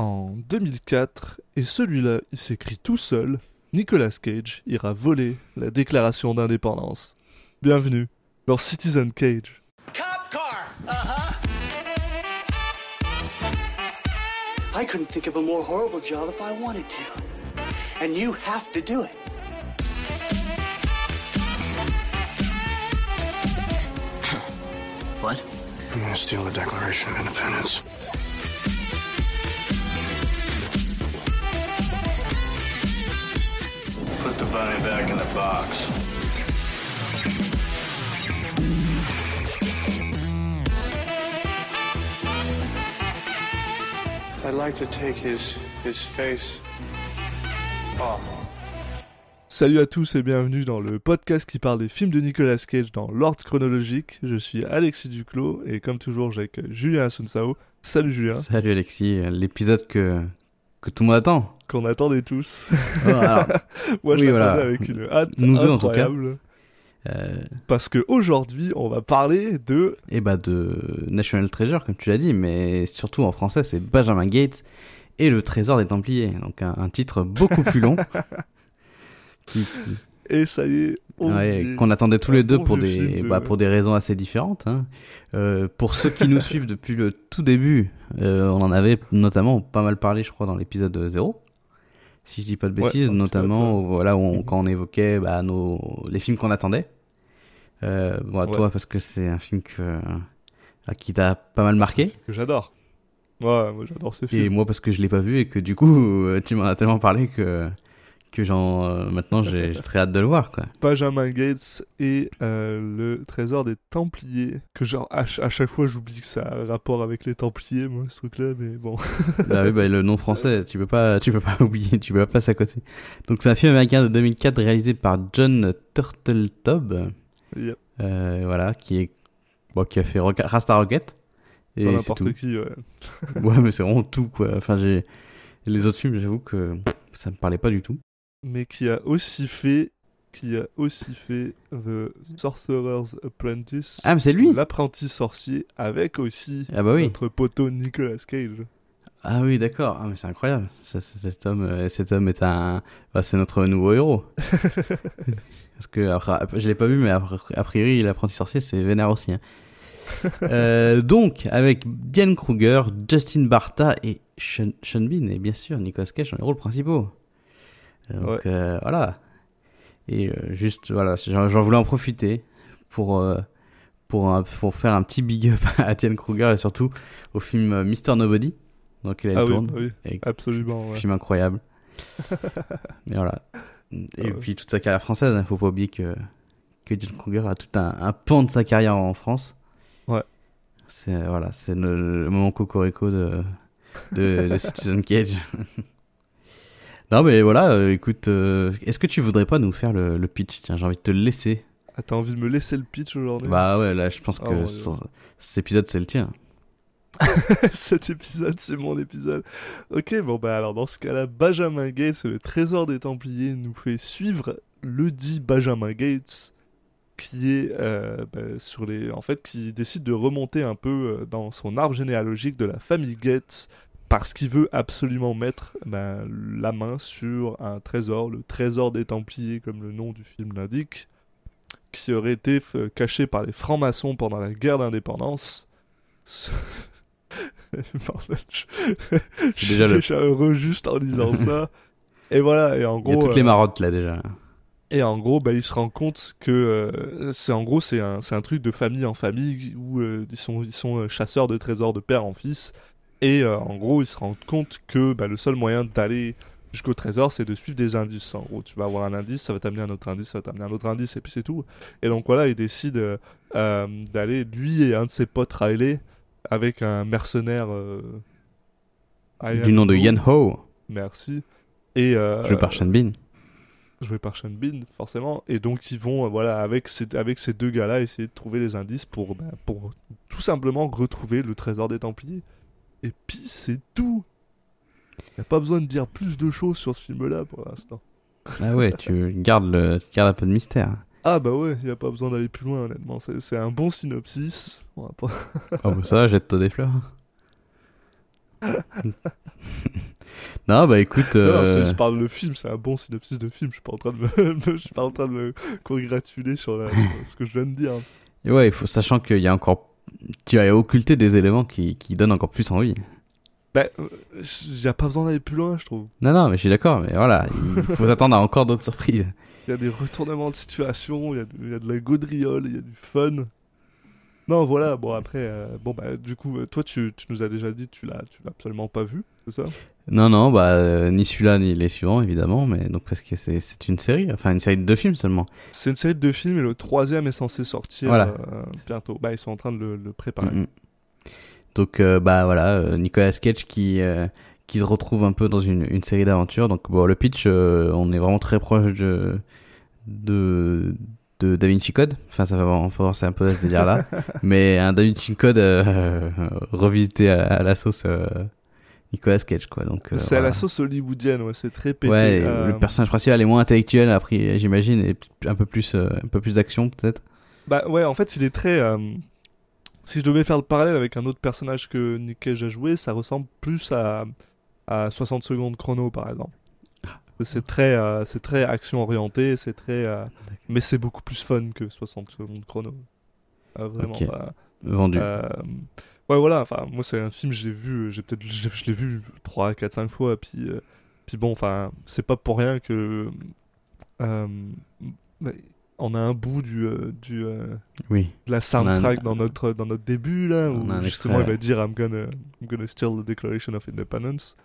en 2004, et celui-là, il s'écrit tout seul. Nicolas Cage ira voler la déclaration d'indépendance. Bienvenue dans Citizen Cage. Cop car. Uh huh. I couldn't think of a more horrible job if I wanted to. And you have to do it. What? I'm gonna steal the Declaration of Independence? Bunny back in the box. I'd like to take his his face off. Salut à tous et bienvenue dans le podcast qui parle des films de Nicolas Cage dans l'ordre chronologique. Je suis Alexis Duclos et comme toujours j'ai avec Julien Asunsao. Salut Julien, Salut Alexis, l'épisode que, que tout le monde attend. qu'on attendait tous. Oh, alors, Moi je Oui, l'attendais voilà. avec une hâte Nous deux, en tout cas. incroyable. euh, Parce que aujourd'hui on va parler de... et bah de National Treasure, comme tu l'as dit, mais surtout en français, c'est Benjamin Gates et le Trésor des Templiers. Donc un, un titre beaucoup plus long. qui, qui- Et ça y est, on ouais, qu'on attendait tous les deux pour des, de- bah, pour des raisons assez différentes. hein. Euh, pour ceux qui nous suivent depuis le tout début, euh, on en avait notamment pas mal parlé, je crois, dans l'épisode 0. Si je dis pas de bêtises, notamment voilà, où on- quand on évoquait bah, nos, les films qu'on attendait. Euh, bon, à Ouais. toi, parce que c'est un film que, qui t'a pas mal marqué. Que j'adore. Ouais, moi j'adore ce film. Et moi, parce que je l'ai pas vu et que du coup, euh, tu m'en as tellement parlé que, que genre, euh, maintenant j'ai très hâte de le voir. Quoi. Benjamin Gates et euh, le trésor des Templiers. Que genre, à, ch- à chaque fois, j'oublie que ça a un rapport avec les Templiers, moi, ce truc-là, mais bon. bah oui, bah, le nom français, tu peux pas, tu peux pas oublier, tu peux pas passer à côté. Donc c'est un film américain de 2004 réalisé par John Turteltaub, Yep. euh, voilà, qui est, bon, qui a fait Roca- Rasta Rocket. Et Pas c'est n'importe tout. qui, ouais. Ouais, mais c'est vraiment tout, quoi. Enfin, j'ai, les autres films, j'avoue que ça me parlait pas du tout. Mais qui a aussi fait. Qui a aussi fait The Sorcerer's Apprentice. Ah, mais c'est lui! L'apprenti sorcier, avec aussi Ah bah oui. notre poteau Nicolas Cage. Ah oui, d'accord. Ah, mais c'est incroyable. Ça, cet homme, euh, cet homme est un, c'est notre nouveau héros. Parce que après, je l'ai pas vu, mais a priori, l'apprenti sorcier, c'est vénère aussi. hein. Euh, donc, avec Diane Kruger, Justin Bartha et Sean, Sean Bean, et bien sûr Nicolas Cage dans les rôles principaux. Donc euh, voilà. Et euh, juste, voilà, j'en voulais en profiter pour, euh, pour, un- pour faire un petit big up à Diane Kruger et surtout au film Mr. Nobody, dans lequel elle Ah tourne. oui, Et absolument, ouais. Film incroyable. Mais voilà. Et Ah ouais. puis toute sa carrière française, il faut pas oublier que, que Kruger a tout un, un pan de sa carrière en France. Ouais. C'est voilà, le, le moment cocorico de, de, de Citizen Cage. Non mais voilà, euh, écoute, euh, est-ce que tu voudrais pas nous faire le, le pitch? Tiens, j'ai envie de te le laisser. Ah, t'as envie de me laisser le pitch aujourd'hui? Bah ouais, là je pense Oh que cet épisode c'est le tien. Cet épisode, c'est mon épisode. Ok, bon bah alors dans ce cas-là, Benjamin Gates, le trésor des Templiers, nous fait suivre le dit Benjamin Gates, qui est euh, bah, sur les, en fait, qui décide de remonter un peu dans son arbre généalogique de la famille Gates parce qu'il veut absolument mettre bah, la main sur un trésor, le trésor des Templiers, comme le nom du film l'indique, qui aurait été caché par les francs-maçons pendant la guerre d'indépendance. Je- suis le- déjà heureux juste en disant ça. Et voilà, et en Il y a gros, toutes les euh, marottes là déjà. et en gros, bah, il se rend compte que euh, c'est en gros c'est un, truc de famille en famille où euh, ils sont ils sont chasseurs de trésors de père en fils. Et euh, en gros, ils se rendent compte que bah, le seul moyen d'aller jusqu'au trésor, c'est de suivre des indices. En gros, tu vas avoir un indice, ça va t'amener un autre indice, ça va t'amener un autre indice, et puis c'est tout. Et donc voilà, il décide euh, euh, d'aller lui et un de ses potes Riley avec un mercenaire Du nom de Yan Ho, Merci. Et joué par Sean Bean. joué par Sean Bean, forcément. Et donc, ils vont, voilà, avec ces, avec ces deux gars-là, essayer de trouver les indices pour, bah, pour tout simplement retrouver le trésor des Templiers. Et puis, c'est tout. Y a pas besoin de dire plus de choses sur ce film-là pour l'instant. Ah ouais, tu gardes, le, tu gardes un peu de mystère. Ah bah ouais, y a pas besoin d'aller plus loin, honnêtement. C'est un bon synopsis. On va pas- Oh bah ça, jette-toi des fleurs. Non, bah écoute. Non, non, euh, c'est- je parle de film, c'est un bon synopsis de film. Je suis pas en train de me, je suis pas en train de me congratuler sur, la- sur ce que je viens de dire. et ouais, il faut, sachant qu'il y a encore. Tu as occulté des éléments qui, qui donnent encore plus envie. Bah, euh, a pas besoin d'aller plus loin, je trouve. Non, non, mais je suis d'accord, mais voilà, il faut s'attendre à encore d'autres surprises. Il y a des retournements de situation, il y, a de- il y a de la gaudriole, il y a du fun. Non, voilà, bon après, euh, bon bah du coup, euh, toi tu, tu nous as déjà dit, tu l'as, tu l'as absolument pas vu, c'est ça? Non, non, bah, euh, ni celui-là, ni les suivants, évidemment, mais donc parce que c'est, c'est une série, enfin une série de deux films seulement. C'est une série de deux films et le troisième est censé sortir Voilà. euh, bientôt. Bah ils sont en train de le, le préparer. Donc, euh, bah voilà, euh, Nicolas Cage qui, euh, qui se retrouve un peu dans une, une série d'aventures. Donc, bon, le pitch, euh, on est vraiment très proche de, de, de Da Vinci Code. Enfin, ça va vraiment forcer un peu à ce délire-là. mais un Da Vinci Code euh, revisité à, à la sauce euh, Nicolas Cage, quoi. Donc, euh, c'est à la sauce hollywoodienne, ouais, c'est très pété. Ouais, et euh, le personnage principal est moins intellectuel, après, j'imagine, et un peu plus, euh, un peu plus d'action, peut-être. Bah ouais, en fait, il est très. Si je devais faire le parallèle avec un autre personnage que Nick Cage a joué, ça ressemble plus à, à 60 secondes chrono, par exemple. C'est très, c'est très action orienté, c'est très, mais c'est beaucoup plus fun que 60 secondes chrono. Euh, vraiment. Bah, Vendu. Euh, ouais, voilà. Enfin, moi, c'est un film j'ai vu, j'ai peut-être, je, je l'ai vu 3, 4, 5 fois. Puis, euh, puis bon, enfin, c'est pas pour rien que euh, on a un bout du, euh, du euh, oui. de la un- soundtrack dans notre dans notre début là On où justement extrait. il va dire I'm gonna I'm gonna steal the Declaration of Independence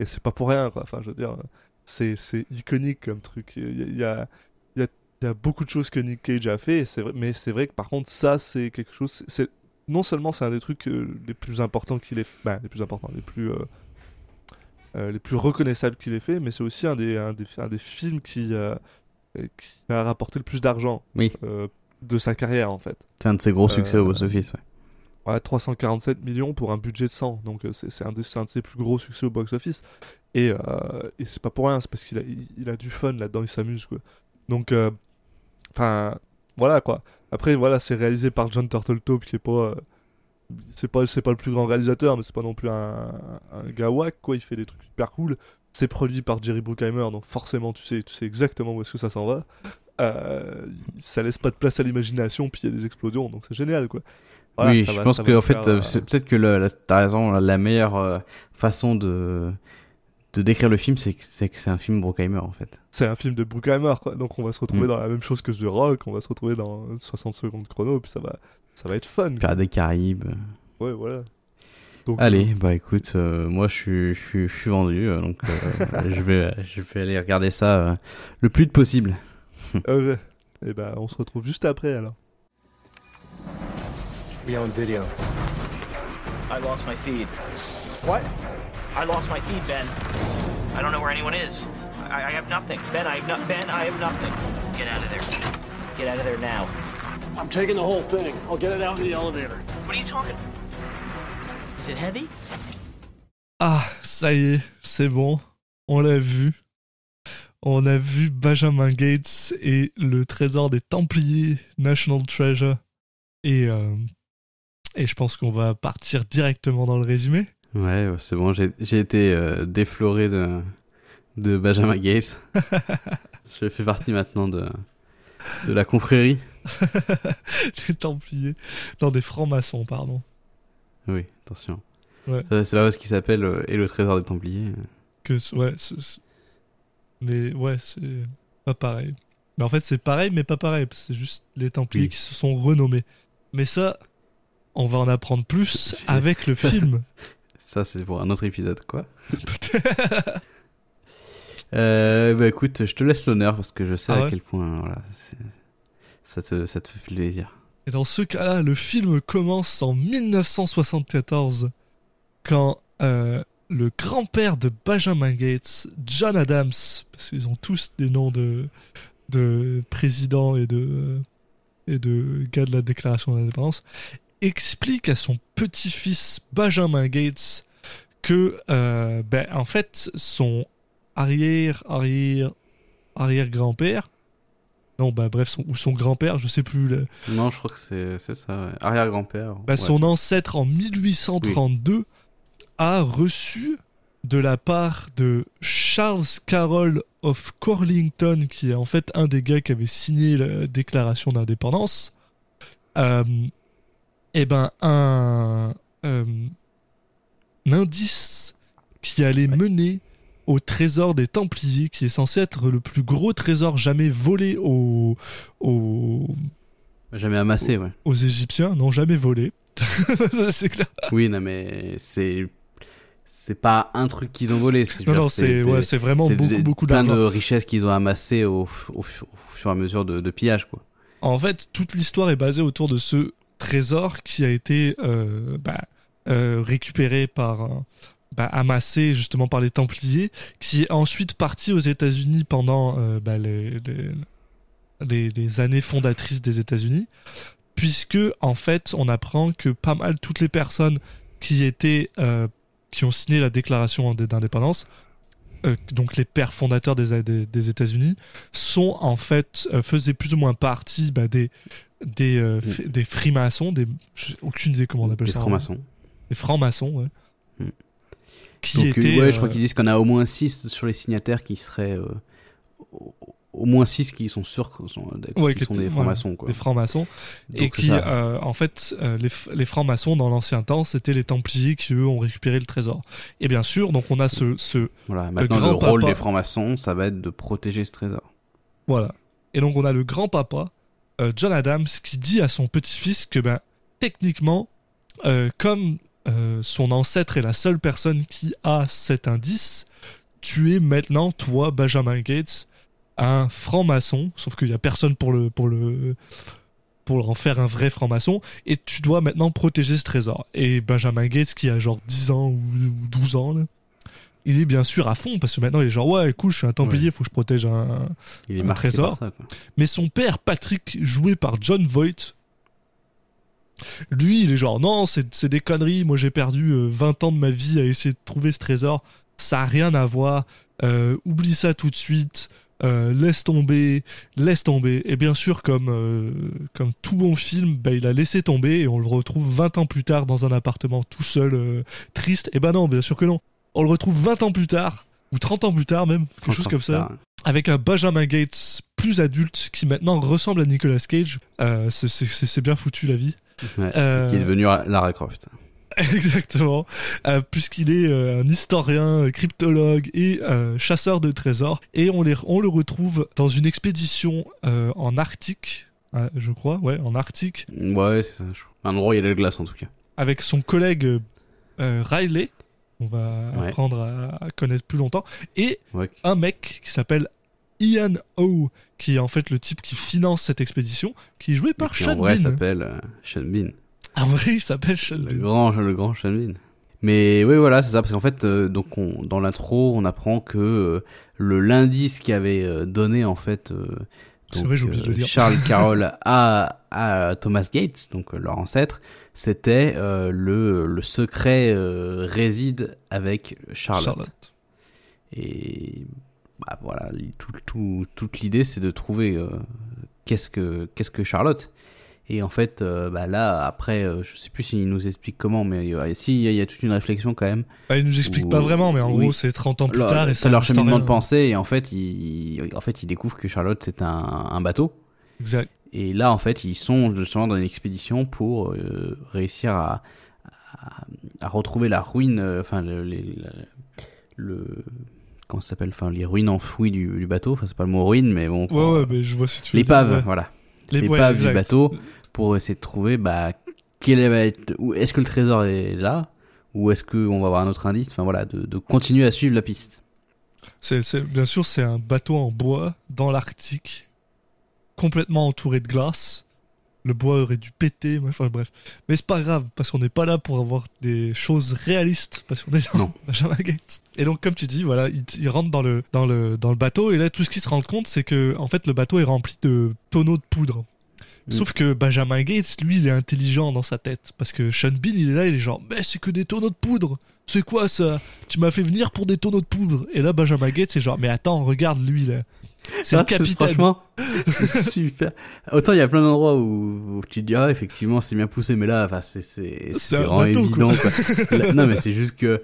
et c'est pas pour rien quoi. Enfin, je veux dire, c'est c'est iconique comme truc. Il y a il y a, il y a beaucoup de choses que Nick Cage a fait, vrai, mais c'est vrai que par contre ça c'est quelque chose. C'est non seulement c'est un des trucs euh, les plus importants qu'il ait, fait- ben, les plus importants, les plus euh, euh, les plus reconnaissables qu'il ait fait, mais c'est aussi un des un des, un des films qui qui a rapporté le plus d'argent Oui. de sa carrière en fait. C'est un de ses gros succès au box-office, ouais. Ouais, 347 millions pour un budget de 100, donc c'est c'est un, un de ses plus gros succès au box-office. Et, et c'est pas pour rien, c'est parce qu'il a, il, il a du fun là-dedans, il s'amuse quoi. Donc, enfin, voilà quoi. Après, voilà, c'est réalisé par John Turteltaub qui est pas. euh, c'est pas, c'est pas le plus grand réalisateur, mais c'est pas non plus un, un gars quoi, il fait des trucs super cool. C'est produit par Jerry Bruckheimer, donc forcément tu sais, tu sais exactement où est-ce que ça s'en va. Euh, ça laisse pas de place à l'imagination, puis il y a des explosions, donc c'est génial quoi. Voilà, oui, je va- pense que en fait, faire, euh, euh, peut-être que t'as raison, la, la meilleure euh, façon de de décrire le film, c'est que c'est que c'est un film Bruckheimer en fait. c'est un film de Bruckheimer, quoi. Donc on va se retrouver Mm. dans la même chose que The Rock, on va se retrouver dans 60 secondes chrono, puis ça va, ça va être fun. Pirates des Caraïbes. Ouais, voilà. Donc, Allez, bah écoute, euh, moi je suis je suis je suis vendu, euh, donc euh, je vais je vais aller regarder ça euh, le plus vite possible. euh, et ben, on se retrouve juste après alors. Be on video. I lost my feed. What? I lost my feed, Ben. I don't know where anyone is. I, I have nothing. Ben, I have no- Ben, I have nothing. Get out of there. Get out of there now. I'm taking the whole thing. I'll get it out in the elevator. What are you talking? Is it heavy? Ah, ça y est, c'est bon. On l'a vu. On a vu Benjamin Gates et le trésor des Templiers, National Treasure. Et, euh, et je pense qu'on va partir directement dans le résumé. Ouais, c'est bon, j'ai été euh, défloré de de Benjamin Gates. je fais partie maintenant de de la confrérie. les Templiers. Non, des francs-maçons, pardon. Oui, attention. Ouais. C'est pas parce qu'il s'appelle euh, et le trésor des Templiers. que c- ouais c'est- mais ouais c'est pas pareil mais en fait c'est pareil mais pas pareil que c'est juste les Templiers Oui. qui se sont renommés mais ça on va en apprendre plus avec le film Ça, c'est pour un autre épisode, quoi. Euh, bah écoute, je te laisse l'honneur parce que je sais Ah à quel point voilà, ça, te, ça te fait plaisir. et dans ce cas-là le film commence en 1974 quand euh, le grand-père de Benjamin Gates John Adams parce qu'ils ont tous des noms de de présidents et de et de gars de la déclaration d'indépendance explique à son petit-fils Benjamin Gates que euh, ben, en fait son arrière arrière arrière grand-père non bah bref son, ou son grand-père je sais plus le- Non, je crois que c'est ça. ouais. Arrière-grand-père. bah, ouais. son ancêtre en 1832 a reçu de la part de Charles Carroll of Corlington, qui est en fait un des gars qui avait signé la déclaration d'indépendance, euh, eh ben un, euh, un indice qui allait mener au trésor des Templiers, qui est censé être le plus gros trésor jamais volé aux, aux, Jamais amassé, ouais. aux Égyptiens, non jamais volé. C'est clair. Oui, non, mais c'est. C'est pas un truc qu'ils ont volé. c'est- Non, non, c'est ouais, vraiment beaucoup, beaucoup plein d'argent. de richesses qu'ils ont amassées au, au, au fur et à mesure de, de pillage, quoi. En fait, toute l'histoire est basée autour de ce trésor qui a été euh, bah, euh, récupéré par, bah, amassé justement par les Templiers, qui est ensuite parti aux États-Unis pendant euh, bah, les, années fondatrices des États-Unis, puisque en fait, on apprend que pas mal toutes les personnes qui étaient qui ont signé la déclaration d'indépendance, donc les pères fondateurs des, États-Unis, sont en fait faisaient plus ou moins partie des des euh, f- des frimaçons, des aucune idée comment on appelle Les ça. en- francs-maçons. Des francs-maçons, ouais. Hmm. Qui Donc, étaient ouais, je crois euh, qu'ils disent qu'on a au moins 6 sur les signataires qui seraient. euh, au, au moins 6 qui sont sûrs qu'ils sont, Ouais, qui qui sont des francs-maçons, quoi. des francs-maçons et qui euh, en fait euh, les, les francs-maçons dans l'ancien temps c'était les templiers qui eux ont récupéré le trésor et bien sûr donc on a ce, ce Voilà, maintenant le, grand rôle papa- des francs-maçons, ça va être de protéger ce trésor. Voilà. Et donc on a le grand-papa, euh, John Adams, qui dit à son petit-fils que ben, techniquement, euh, comme euh, son ancêtre est la seule personne qui a cet indice, tu es maintenant, toi, Benjamin Gates, un franc-maçon, sauf qu'il n'y a personne pour le... Pour pour en faire un vrai franc-maçon, et tu dois maintenant protéger ce trésor. Et Benjamin Gates, qui a genre 10 ans ou, ou 12 ans, là, il est bien sûr à fond, parce que maintenant il est genre, ouais, écoute, je suis un templier, faut que je protège un, Il trésor. ça, mais son père, Patrick, joué par John Voight, lui, il est genre, non, c'est des conneries. Moi, j'ai perdu euh, 20 ans de ma vie à essayer de trouver ce trésor. Ça a rien à voir. Euh, oublie ça tout de suite. Euh, laisse tomber, laisse tomber. Et bien sûr, comme, euh, comme tout bon film, bah, il a laissé tomber et on le retrouve 20 ans plus tard dans un appartement tout seul, triste. Et ben non, bien sûr que non. On le retrouve 20 ans plus tard, ou 30 ans plus tard même, quelque chose comme ça avec un Benjamin Gates plus adulte qui maintenant ressemble à Nicolas Cage. Euh, c'est- bien foutu la vie. Ouais, Euh, Qui est devenu Lara Croft. Exactement. Euh, Puisqu'il est euh, un historien, cryptologue et euh, chasseur de trésors. Et on, les, on le retrouve dans une expédition en Arctique, euh, je crois, ouais, en Arctique, Ouais, c'est ça. Un endroit où il y a de la glace en tout cas. avec son collègue Riley. On va Ouais. apprendre à, à connaître plus longtemps. Et Ouais. un mec qui s'appelle Ian O, qui est en fait le type qui finance cette expédition, qui est joué par qui Sean en vrai s'appelle euh, Sean Bean. En vrai, il s'appelle Sean Le Bean. grand, le grand Sean Bean. Mais oui, voilà, c'est ça, parce qu'en fait, euh, donc on, dans l'intro, on apprend que euh, le l'indice qui avait euh, donné en fait donc, vrai, de dire. Charles Carroll à, à Thomas Gates, donc leur ancêtre, c'était euh, le, le secret euh, réside avec Charlotte. Charlotte. Et bah, voilà, tout, tout- toute l'idée c'est de trouver euh, qu'est-ce que qu'est-ce que Charlotte. Et en fait, bah là, après, je sais plus s'il nous explique comment, mais si, il y, y a toute une réflexion quand même. Bah, il nous explique pas vraiment, mais en oui. gros, c'est 30 ans plus Leur- tard. et c'est leur cheminement de pensée, et en fait, il, en fait, il découvre que Charlotte c'est un, un bateau. Exact. Et là, en fait, ils sont justement dans une expédition pour euh, réussir à, à, à retrouver la ruine, euh, enfin, le, les- la- le, comment ça s'appelle, enfin, les ruines enfouies du, du bateau. Enfin, c'est pas le mot ruine, mais bon. Ouais, ouais, mais je vois si tu L'épave, ouais. voilà. Ouais, L'épave du bateau pour essayer de trouver, bah, quel va être, ou est-ce que le trésor est là, ou est-ce qu'on va avoir un autre indice? Enfin voilà, de, de continuer à suivre la piste. C'est- bien sûr, c'est un bateau en bois dans l'Arctique, complètement entouré de glace. Le bois aurait dû péter, enfin bref. Mais c'est pas grave, parce qu'on n'est pas là pour avoir des choses réalistes, parce qu'on est dans Non. Benjamin Gates. Et donc, comme tu dis, voilà, il, il rentre dans le, dans, le, dans le bateau, et là, tout ce qu'il se rend compte, c'est que, en fait, le bateau est rempli de tonneaux de poudre. Mm. Sauf que Benjamin Gates, lui, il est intelligent dans sa tête. Parce que Sean Bean, il est là, il est genre, mais c'est que des tonneaux de poudre. C'est quoi ça? Tu m'as fait venir pour des tonneaux de poudre. Et là, Benjamin Gates, c'est genre, mais attends, regarde lui là. C'est le Ah, capitaine. Franchement, c'est super. Autant il y a plein d'endroits où, où tu te dis, ah, effectivement, c'est bien poussé, mais là, enfin, c'est, c'est, vraiment bateau, évident, quoi. Là- non, mais c'est juste que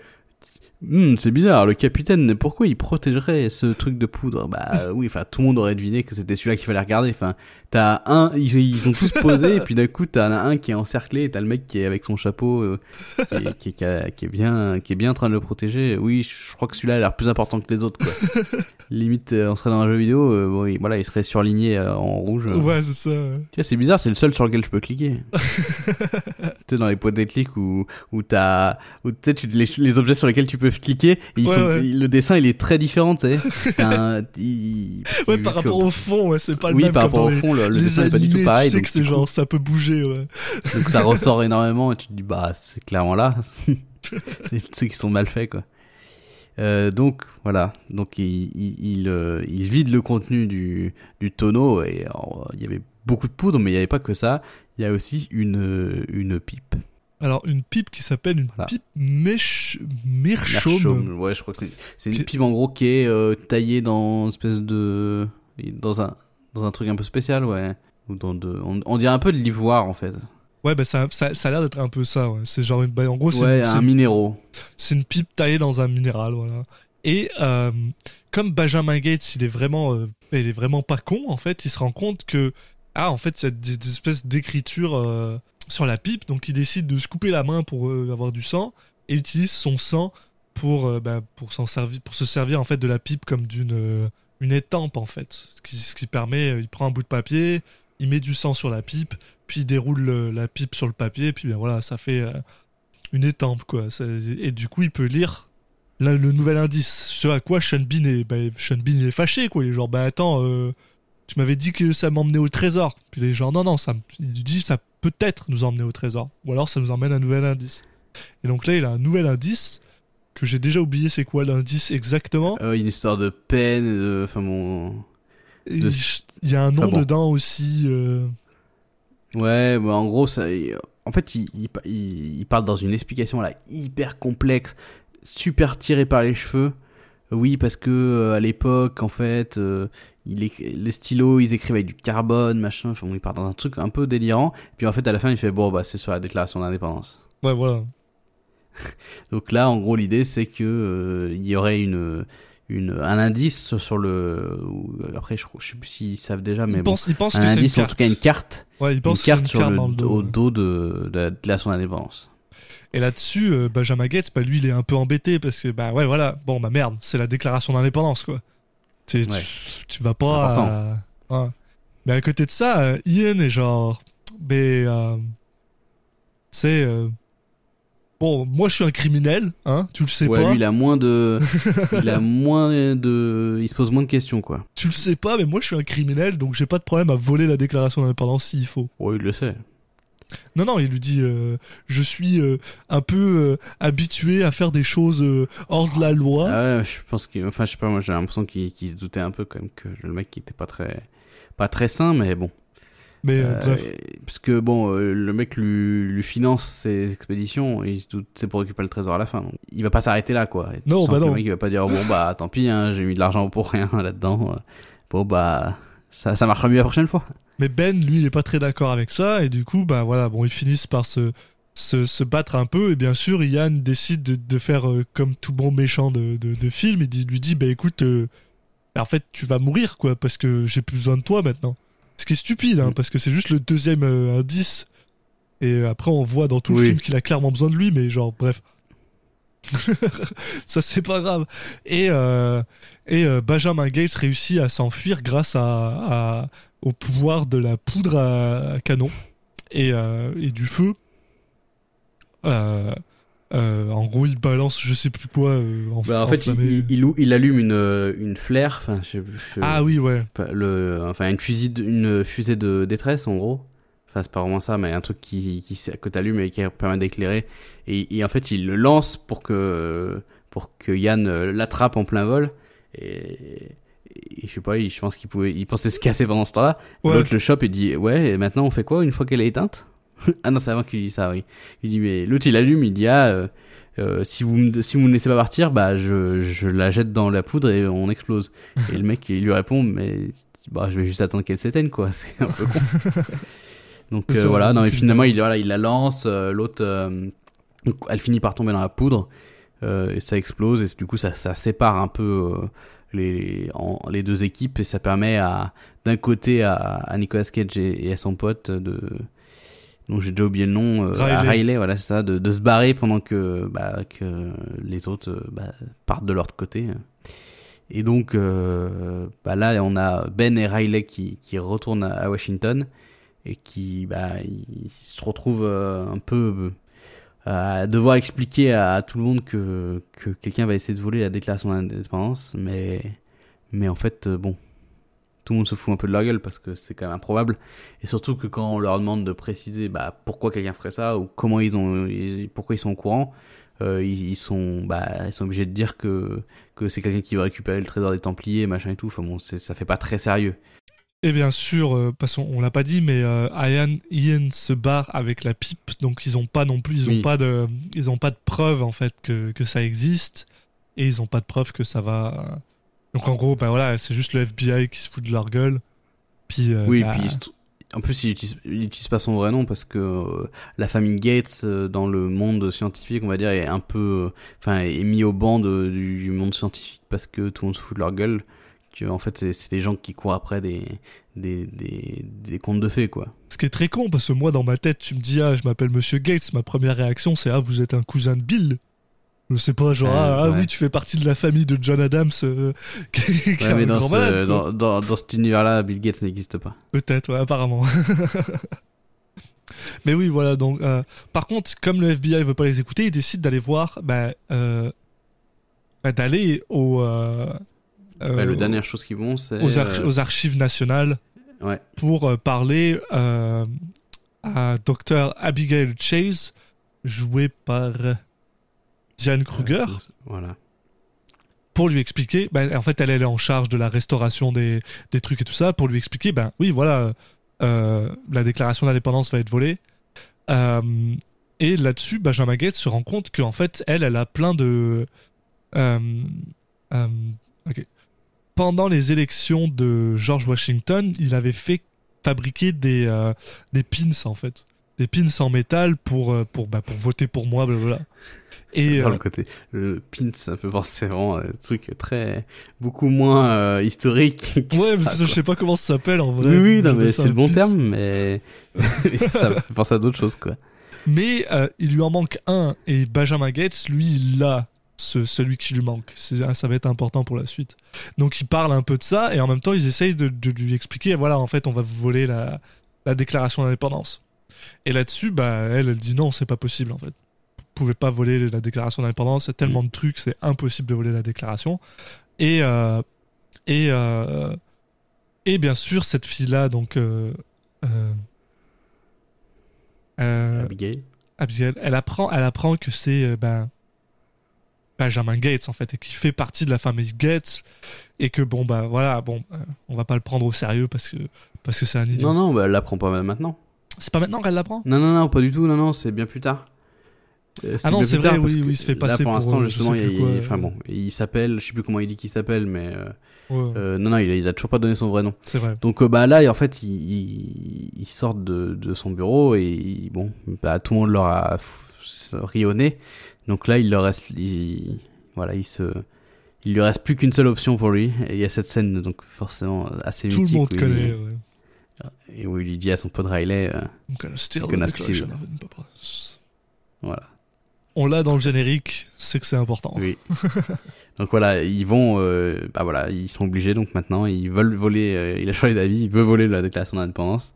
Hmm, c'est bizarre, le capitaine, pourquoi il protégerait ce truc de poudre? Bah oui, enfin tout le monde aurait deviné que c'était celui-là qu'il fallait regarder. Enfin, t'as un, ils, ils ont tous posé, et puis d'un coup t'as un qui est encerclé, et t'as le mec qui est avec son chapeau, euh, qui, est, qui, est- qui a- qui est bien, qui est bien en train de le protéger. Oui, je crois que celui-là a l'air plus important que les autres. Quoi. Limite, euh, on serait dans un jeu vidéo, euh, bon, il- voilà, il serait surligné euh, en rouge. Ouais, c'est ça. Tu vois, c'est bizarre, c'est le seul sur lequel je peux cliquer. tu sais, dans les points de clic où, où t'as, où tu sais, les, les objets sur lesquels tu peux cliquer, et ils Ouais, sont, ouais. le dessin il est très différent, tu sais. Un- il- Ouais, par que- rapport au fond, ouais, c'est pas le oui, même. par rapport les- le, le les dessin est pas du tout pareil. Tu sais donc, c'est genre, ça peut bouger, ouais. donc ça ressort énormément, et tu te dis, bah, c'est clairement là. c'est ceux qui sont mal faits, quoi. Euh, donc voilà, donc il, il, il, euh, il vide le contenu du, du tonneau et alors, il y avait beaucoup de poudre, mais il n'y avait pas que ça. Il y a aussi une, une pipe. Alors, une pipe qui s'appelle une Voilà. pipe mèche... Ouais, je crois que c'est c'est une pipe en gros qui est euh, taillée dans une espèce de dans un dans un truc un peu spécial, ouais. Ou dans de, on, on dirait un peu de l'ivoire en fait. Ouais, bah ça, ça, ça a l'air d'être un peu ça, ouais. C'est genre une... bah, en gros, c'est Ouais, un minéraux. C'est une pipe taillée dans un minéral, voilà. Et euh, comme Benjamin Gates, il est vraiment, euh, il est vraiment pas con en fait, il se rend compte que ah en fait il y a des, des espèces d'écriture euh, sur la pipe, donc il décide de se couper la main pour avoir du sang et utilise son sang pour bah, pour s'en servir, pour se servir en fait de la pipe comme d'une une étampe en fait, ce qui, ce qui permet, euh, il prend un bout de papier, il met du sang sur la pipe, puis il déroule le- la pipe sur le papier, puis bien voilà, ça fait euh, une étampe quoi. Ça- Et du coup, il peut lire le nouvel indice. Ce à quoi Sean Bean est, bah, Sean Bean est fâché quoi. Il est genre bah attends, euh, tu m'avais dit que ça m'emmenait au trésor. Puis il est genre non non, ça, il dit ça peut-être nous emmener au trésor. Ou alors ça nous emmène un nouvel indice. Et donc là, il a un nouvel indice que j'ai déjà oublié. C'est quoi l'indice exactement Euh, une histoire de peine, de- enfin bon. De- Il y a un nom Enfin bon. dedans aussi. euh, Ouais, bah, en gros, ça, il- en fait, il, il, il- parle dans une explication là hyper complexe, super tirée par les cheveux. Oui, parce que euh, à l'époque, en fait, euh, il les stylos, ils écrivaient avec du carbone, machin. Enfin, il part dans un truc un peu délirant. Puis en fait, à la fin, il fait bon, bah, c'est sur la déclaration d'indépendance. Ouais voilà. Donc là, en gros, l'idée, c'est que euh, il y aurait une, une, un indice sur le. ou- Après, je, je sais plus s'ils savent déjà, mais il bon, pense, il pense un que c'est une indice, en carte. tout cas, une carte, Ouais, une carte sur carte le, dos. au dos de, de la déclaration d'indépendance. Et là-dessus, euh, Benjamin Gates, bah, lui, il est un peu embêté parce que, bah ouais, voilà, bon, bah merde, c'est la déclaration d'indépendance, quoi. Tu, tu- Ouais. tu vas pas. Euh, ouais. Mais à côté de ça, euh, Ian est genre. Mais. Euh, c'est. Bon, moi, je suis un criminel, hein, tu le sais ouais, pas. lui, il a moins de, il a moins de, il se pose moins de questions, quoi. Tu le sais pas, mais moi, je suis un criminel, donc j'ai pas de problème à voler la déclaration d'indépendance s'il faut. Ouais, il le sait. Non, non, il lui dit euh, Je suis euh, un peu euh, habitué à faire des choses hors de la loi. Ah ouais, je pense qu'il, enfin, je sais pas, moi, j'ai l'impression qu'il, qu'il se doutait un peu quand même que le mec, qui était pas très, pas très sain, mais bon. Mais euh, Euh, bref. Parce que bon, euh, le mec lui, lui finance ses expéditions, et il c'est pour récupérer le trésor à la fin. Donc, il va pas s'arrêter là, quoi. Et Non, bah non. Le mec, il va pas dire, bon, bah, tant pis, hein, j'ai mis de l'argent pour rien là-dedans. Bon, bah, ça, ça marchera mieux la prochaine fois. Mais Ben, lui, il est pas très d'accord avec ça, et du coup, bah voilà, bon, ils finissent par se, se, se battre un peu, et bien sûr, Ian décide de, de faire euh, comme tout bon méchant de, de, de film, dit- lui dit, bah écoute, euh, en fait, tu vas mourir, quoi, parce que j'ai plus besoin de toi maintenant. Ce qui est stupide, hein, Mm. parce que c'est juste le deuxième euh, indice, et euh, après, on voit dans tout le film qu'il a clairement besoin de lui, mais genre, bref. ça, c'est pas grave. Et, euh, et euh, Benjamin Gates réussit à s'enfuir grâce à, à- au pouvoir de la poudre à, à canon et, et du feu. Euh, en gros, il balance je sais plus quoi. euh, en, Bah, en fait, il, il, allume une, euh, une flaire, enfin, je, je- Ah oui, ouais. le, enfin, une fusée, de, une fusée de détresse, en gros. Enfin, c'est pas vraiment ça, mais un truc qui, qui, que t'allumes et qui permet d'éclairer. Et, et en fait, il le lance pour que, pour que Yann l'attrape en plein vol. Et, et je sais pas, il- je pense qu'il pouvait, il pensait se casser pendant ce temps-là. Ouais. L'autre le chope et dit, ouais, et maintenant on fait quoi une fois qu'elle est éteinte? ah non, c'est avant qu'il dit ça, oui. Il dit, mais l'autre il allume, il dit, ah, euh, euh, si vous me, si vous me laissez pas partir, bah, je, je la jette dans la poudre et on explose. et le mec, il lui répond, mais, bah, je vais juste attendre qu'elle s'éteigne, quoi. C'est un peu con. Donc, euh, voilà, non, mais finalement, il, voilà, il la lance, l'autre, elle finit par tomber dans la poudre. et ça explose et du coup ça, ça sépare un peu les, en, les deux équipes et ça permet à d'un côté à, à Nicolas Cage et, et à son pote de dont j'ai déjà oublié le nom euh, à Riley. Riley voilà c'est ça de, de se barrer pendant que bah, que les autres euh, bah, partent de l'autre côté et donc euh, bah là on a Ben et Riley qui, qui retournent à, Washington et qui bah ils se retrouvent un peu à devoir expliquer à, tout le monde que que quelqu'un va essayer de voler la déclaration d'indépendance mais mais en fait bon tout le monde se fout un peu de leur gueule parce que c'est quand même improbable et surtout que quand on leur demande de préciser bah pourquoi quelqu'un ferait ça ou comment ils ont pourquoi ils sont au courant euh, ils, ils sont bah ils sont obligés de dire que que c'est quelqu'un qui va récupérer le trésor des Templiers machin et tout enfin bon ça fait pas très sérieux Et bien sûr, euh, parce qu'on on l'a pas dit, mais euh, Ian, Ian se barre avec la pipe, donc ils ont pas non plus, ils ont Oui. pas de, ils ont pas de preuve en fait que, que ça existe, et ils ont pas de preuve que ça va. Donc en gros, ben voilà, c'est juste le FBI qui se fout de leur gueule. Puis euh, oui bah, puis en plus il utilise, il utilise pas son vrai nom parce que euh, la famille Gates euh, dans le monde scientifique on va dire est un peu enfin est mis au banc de- du, du monde scientifique parce que tout le monde se fout de leur gueule que en fait c'est c'est des gens qui courent après des des, des, des contes de fées quoi ce qui est très con parce que moi dans ma tête, tu me dis ah je m'appelle Monsieur Gates, ma première réaction c'est ah vous êtes un cousin de Bill. Je sais pas, genre, Euh, ah, ah ouais. oui, tu fais partie de la famille de John Adams, euh, qui, ouais, mais dans, ce- malade, dans, dans, dans cet univers là Bill Gates n'existe pas Peut-être, ouais, apparemment. Mais oui, voilà. Donc, euh, par contre, comme le FBI veut pas les écouter, ils décident d'aller voir, bah, euh, bah, d'aller au, la dernière chose qu'ils vont c'est aux, archi- aux archives nationales ouais pour parler à Dr Abigail Chase, jouée par Diane Kruger, voilà pour lui expliquer. bah, en fait, elle, elle est en charge de la restauration des, des trucs et tout ça, pour lui expliquer, ben oui, voilà, euh, la déclaration d'indépendance va être volée. Euh, et là-dessus, Benjamin Gates se rend compte qu'en fait, elle, elle a plein de. euh, euh, ok. Pendant les élections de George Washington, il avait fait fabriquer des, euh, des pins, en fait. Des pins en métal pour, euh, pour, bah, pour voter pour moi, blablabla. Et, dans euh, le côté le pin ça peut penser vraiment à des trucs très beaucoup moins euh, historiques que Ouais, mais ça, je sais pas comment ça s'appelle en vrai. oui oui non mais c'est le bon pins. terme mais, mais ça me fait penser à d'autres choses quoi Mais euh, il lui en manque un et Benjamin Gates, lui, il a ce, celui qui lui manque. C'est- Ça va être important pour la suite. Donc il parle un peu de ça et en même temps ils essayent de, de lui expliquer voilà, en fait, on va vous voler la, la déclaration d'indépendance. Et là-dessus, bah, elle, elle dit non, c'est pas possible en fait. Pouvez pas voler la déclaration d'indépendance, a tellement de trucs, c'est impossible de voler la déclaration. Et, euh, et, euh, et bien sûr, cette fille-là, donc. Euh, Abigail Abigail, elle apprend, elle apprend que c'est ben, Benjamin Gates en fait et qui fait partie de la famille Gates et que bon bah voilà bon on va pas le prendre au sérieux parce que parce que c'est un idiot. non non bah, elle l'apprend pas maintenant C'est pas maintenant qu'elle l'apprend? Non non non pas du tout non non c'est bien plus tard Ah non, c'est vrai, oui, oui, il se fait là, passer pour pour, l'instant euh, justement il, plus quoi, il- enfin euh. bon il s'appelle je sais plus comment il dit qu'il s'appelle mais euh, Ouais, euh, non non il a, il a toujours pas donné son vrai nom c'est vrai. Donc euh, bah là en fait il, sort de, de son bureau et bon bah tout le monde leur a f- ri au nez. Donc là il leur reste il- voilà il se il lui reste plus qu'une seule option pour lui et il y a cette scène donc forcément assez Tout le mythique monde connaît. ouais. et où il lui dit à son pote Riley euh, I'm gonna steal I'm the gonna declaration steal. of independence. voilà On l'a dans le générique, c'est que c'est important. oui. Donc voilà ils vont euh, bah voilà ils sont obligés donc maintenant ils veulent voler euh, il a changé d'avis il veut voler la déclaration d'indépendance.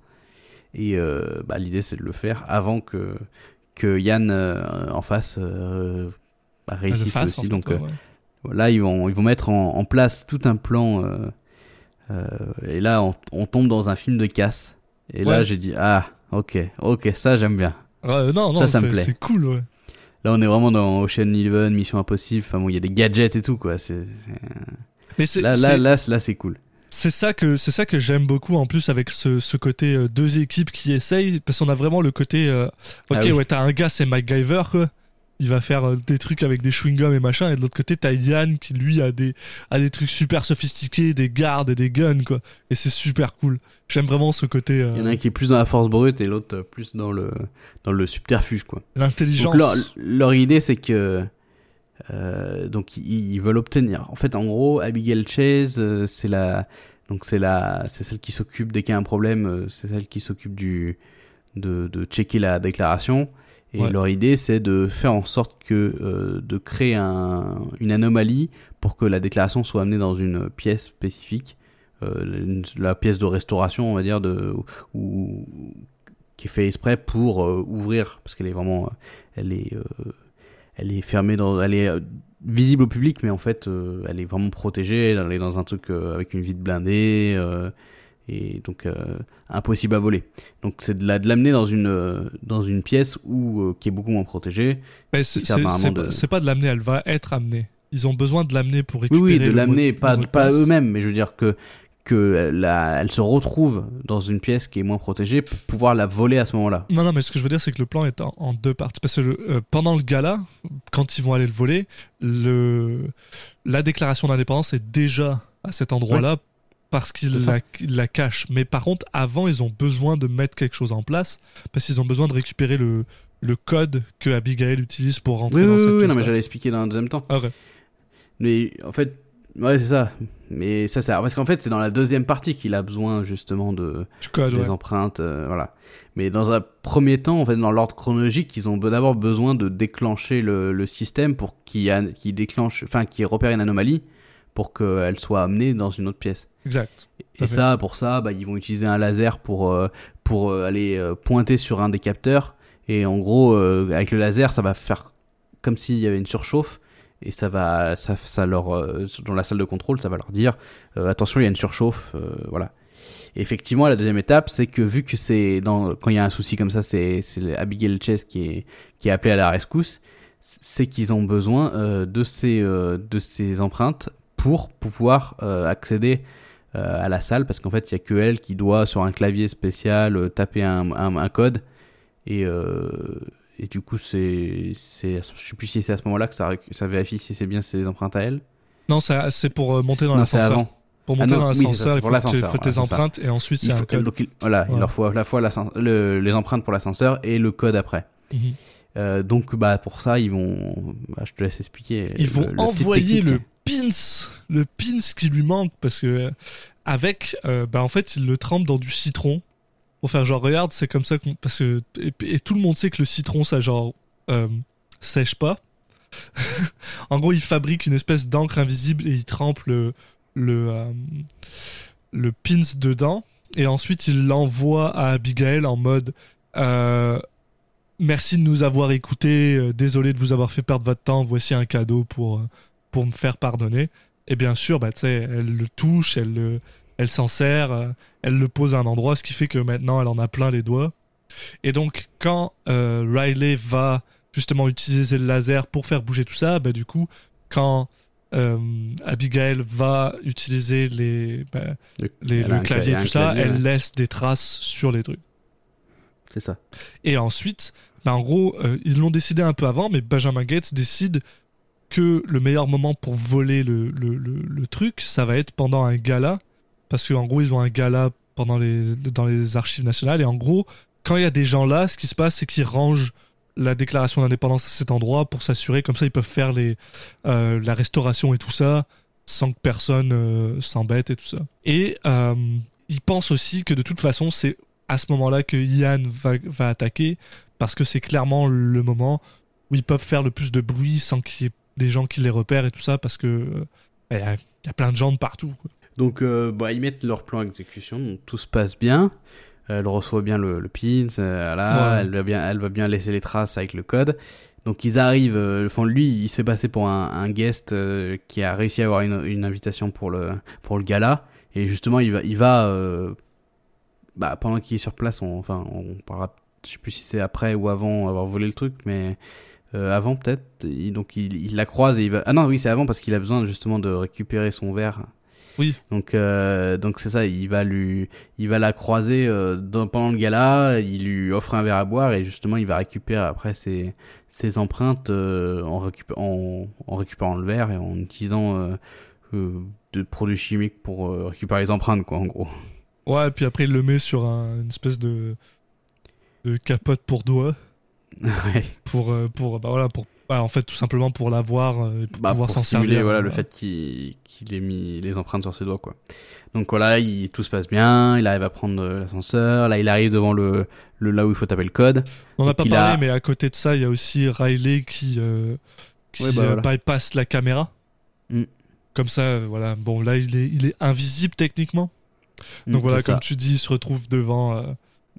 Et euh, bah l'idée c'est de le faire avant que que Yann en face bah, le réussisse aussi. en fait, donc ouais, là ils vont ils vont mettre en, en place tout un plan et là on, on tombe dans un film de casse. Et là j'ai dit ah ok ok ça j'aime bien. Ouais, non, non, Ça, ça me plaît. c'est cool, ouais. Là on est vraiment dans Ocean Eleven Mission Impossible enfin bon il y a des gadgets et tout quoi. C'est Mais là là là là c'est cool. C'est ça que c'est ça que j'aime beaucoup en plus avec ce, ce côté euh, deux équipes qui essayent parce qu'on a vraiment le côté euh, ok Ah oui. ouais t'as un gars c'est MacGyver quoi il va faire euh, des trucs avec des chewing gums et machin et de l'autre côté t'as Yann qui lui a des a des trucs super sophistiqués des gardes et des guns quoi et c'est super cool j'aime vraiment ce côté euh, il y en a un qui est plus dans la force brute et l'autre euh, plus dans le dans le subterfuge quoi l'intelligence leur, leur idée c'est que Euh, donc ils, ils veulent obtenir. En fait, en gros, Abigail Chase, c'est la, donc c'est la, c'est celle qui s'occupe dès qu'il y a un problème, c'est celle qui s'occupe du, de, de checker la déclaration. Et Ouais. leur idée, c'est de faire en sorte que, euh, de créer un, une anomalie pour que la déclaration soit amenée dans une pièce spécifique, euh, une- la pièce de restauration, on va dire, de, ou qui est fait exprès pour euh, ouvrir, parce qu'elle est vraiment, elle est, euh, elle est fermée dans, elle est euh, visible au public, mais en fait, elle est vraiment protégée. Elle est dans un truc avec une vitre blindée. Et donc euh, impossible à voler. Donc c'est de la- de l'amener dans une euh, dans une pièce où euh, qui est beaucoup moins protégée. C'est de- pas, de l'amener, elle va être amenée. Ils ont besoin de l'amener pour Oui récupérer oui, de le l'amener mot- pas de eux-mêmes, mais je veux dire que que la, elle se retrouve dans une pièce qui est moins protégée pour pouvoir la voler à ce moment-là. Non, non, mais ce que je veux dire, c'est que le plan est en, en deux parties. Parce que le- euh, pendant le gala, quand ils vont aller le voler, le, la déclaration d'indépendance est déjà à cet endroit-là parce qu'ils ça. la, cachent. Mais par contre, avant, ils ont besoin de mettre quelque chose en place parce qu'ils ont besoin de récupérer le, le code que Abigail utilise pour rentrer Oui dans oui, cette oui, non mais j'allais expliquer dans un deuxième temps. Ah ouais. Mais en fait, ouais c'est ça. Mais ça c'est parce qu'en fait c'est dans la deuxième partie qu'il a besoin justement de code, des ouais. empreintes, euh, voilà. Mais dans un premier temps, en fait, dans l'ordre chronologique, ils ont d'abord besoin de déclencher le, le système pour qu'il déclenche, enfin, qu'il repère une anomalie pour qu'elle soit amenée dans une autre pièce. Exact. Et ça, pour ça, bah, ils vont utiliser un laser pour euh, pour euh, aller euh, pointer sur un des capteurs. Et en gros, euh, avec le laser, ça va faire comme s'il y avait une surchauffe. Et ça va, ça, ça leur, dans la salle de contrôle, ça va leur dire attention, il y a une surchauffe, voilà. Et effectivement, la deuxième étape, c'est que vu que c'est dans quand il y a un souci comme ça, c'est c'est Abigail Chase qui est qui est appelée à la rescousse, c'est qu'ils ont besoin de ces de ces empreintes pour pouvoir euh, accéder euh, à la salle parce qu'en fait il y a que elle qui doit sur un clavier spécial euh, taper un, un, un code. Et et du coup c'est c'est je sais plus si c'est à ce moment-là que ça ça vérifie si c'est bien ses empreintes à elle. Non, c'est pour monter dans c'est l'ascenseur. Pour Ah monter non, dans oui, c'est l'ascenseur, c'est il pour faut que tu tes voilà, c'est empreintes et ensuite a un code. donc il- voilà il leur faut à la fois le- les empreintes pour l'ascenseur et le code après. Mhm. Euh, donc bah pour ça ils vont bah, je te laisse expliquer Ils le- vont le envoyer le pins, le pins qui lui manque parce que euh, avec, euh, bah en fait, ils le trempent dans du citron. Pour faire genre regarde, c'est comme ça qu'on parce que et, et tout le monde sait que le citron ça genre euh, sèche pas. en gros, ils fabriquent une espèce d'encre invisible et ils trempent le le euh, le pins dedans. Et ensuite ils l'envoient à Abigail en mode merci de nous avoir écoutés, désolé de vous avoir fait perdre votre temps, voici un cadeau pour, pour me faire pardonner. Et bien sûr, bah, elle le touche, elle, le- elle s'en sert, euh, elle le pose à un endroit, ce qui fait que maintenant elle en a plein les doigts. Et donc, quand euh, Riley va justement utiliser le laser pour faire bouger tout ça, bah, du coup, quand euh, Abigail va utiliser les, bah, Le- les- le clavier tout ça, clavier, elle ouais. laisse des traces sur les trucs. c'est ça Et ensuite, bah, en gros, euh, ils l'ont décidé un peu avant, mais Benjamin Gates décide que le meilleur moment pour voler le, le, le, truc, ça va être pendant un gala. Parce qu'en gros, ils ont un gala pendant les, dans les archives nationales. Et en gros, quand il y a des gens là, ce qui se passe, c'est qu'ils rangent la déclaration d'indépendance à cet endroit pour s'assurer, comme ça, ils peuvent faire les, euh, la restauration et tout ça sans que personne euh, s'embête et tout ça. Et euh, ils pensent aussi que de toute façon, c'est à ce moment-là que Ian va, va attaquer parce que c'est clairement le moment où ils peuvent faire le plus de bruit sans qu'il y ait des gens qui les repèrent et tout ça parce que euh, il y, a- il y a plein de gens de partout. quoi. Donc, euh, bah, ils mettent leur plan d'exécution, donc tout se passe bien. Elle reçoit bien le, le pin, euh, voilà, Ouais. elle, va bien, elle va bien laisser les traces avec le code. Donc, ils arrivent, euh, enfin, lui, il se fait passer pour un, un guest euh, qui a réussi à avoir une, une invitation pour le, pour le gala. Et justement, il va, il va euh, bah, pendant qu'il est sur place, on, enfin, on parlera, je sais plus si c'est après ou avant avoir volé le truc, mais euh, avant peut-être. Donc, il, il la croise et il va. Ah non, oui, c'est avant parce qu'il a besoin justement de récupérer son verre. Oui. Donc, euh, donc c'est ça. Il va lui, il va la croiser euh, dans- pendant le gala. Il lui offre un verre à boire et justement, il va récupérer après ses, ses empreintes en, récup- en, en récupérant le verre et en utilisant de produits chimiques pour récupérer les empreintes, quoi, en gros. Ouais, et puis après il le met sur un- une espèce de de capote pour doigts ouais. pour euh, pour bah voilà pour Bah, en fait, tout simplement pour l'avoir euh, et pour Bah, pouvoir s'en servir. voilà, euh, le fait qu'il qu'il ait mis les empreintes sur ses doigts. quoi. Donc voilà, il, tout se passe bien, il arrive à prendre euh, l'ascenseur, là il arrive devant le, le là où il faut taper le code. On n'a pas parlé, a- mais à côté de ça, il y a aussi Riley qui, euh, qui Ouais, bah, euh, voilà. bypass la caméra. Mm. Comme ça, euh, voilà. Bon, là, il est, il est invisible techniquement. Donc Mm, voilà, c'est ça. comme tu dis, il se retrouve devant. euh,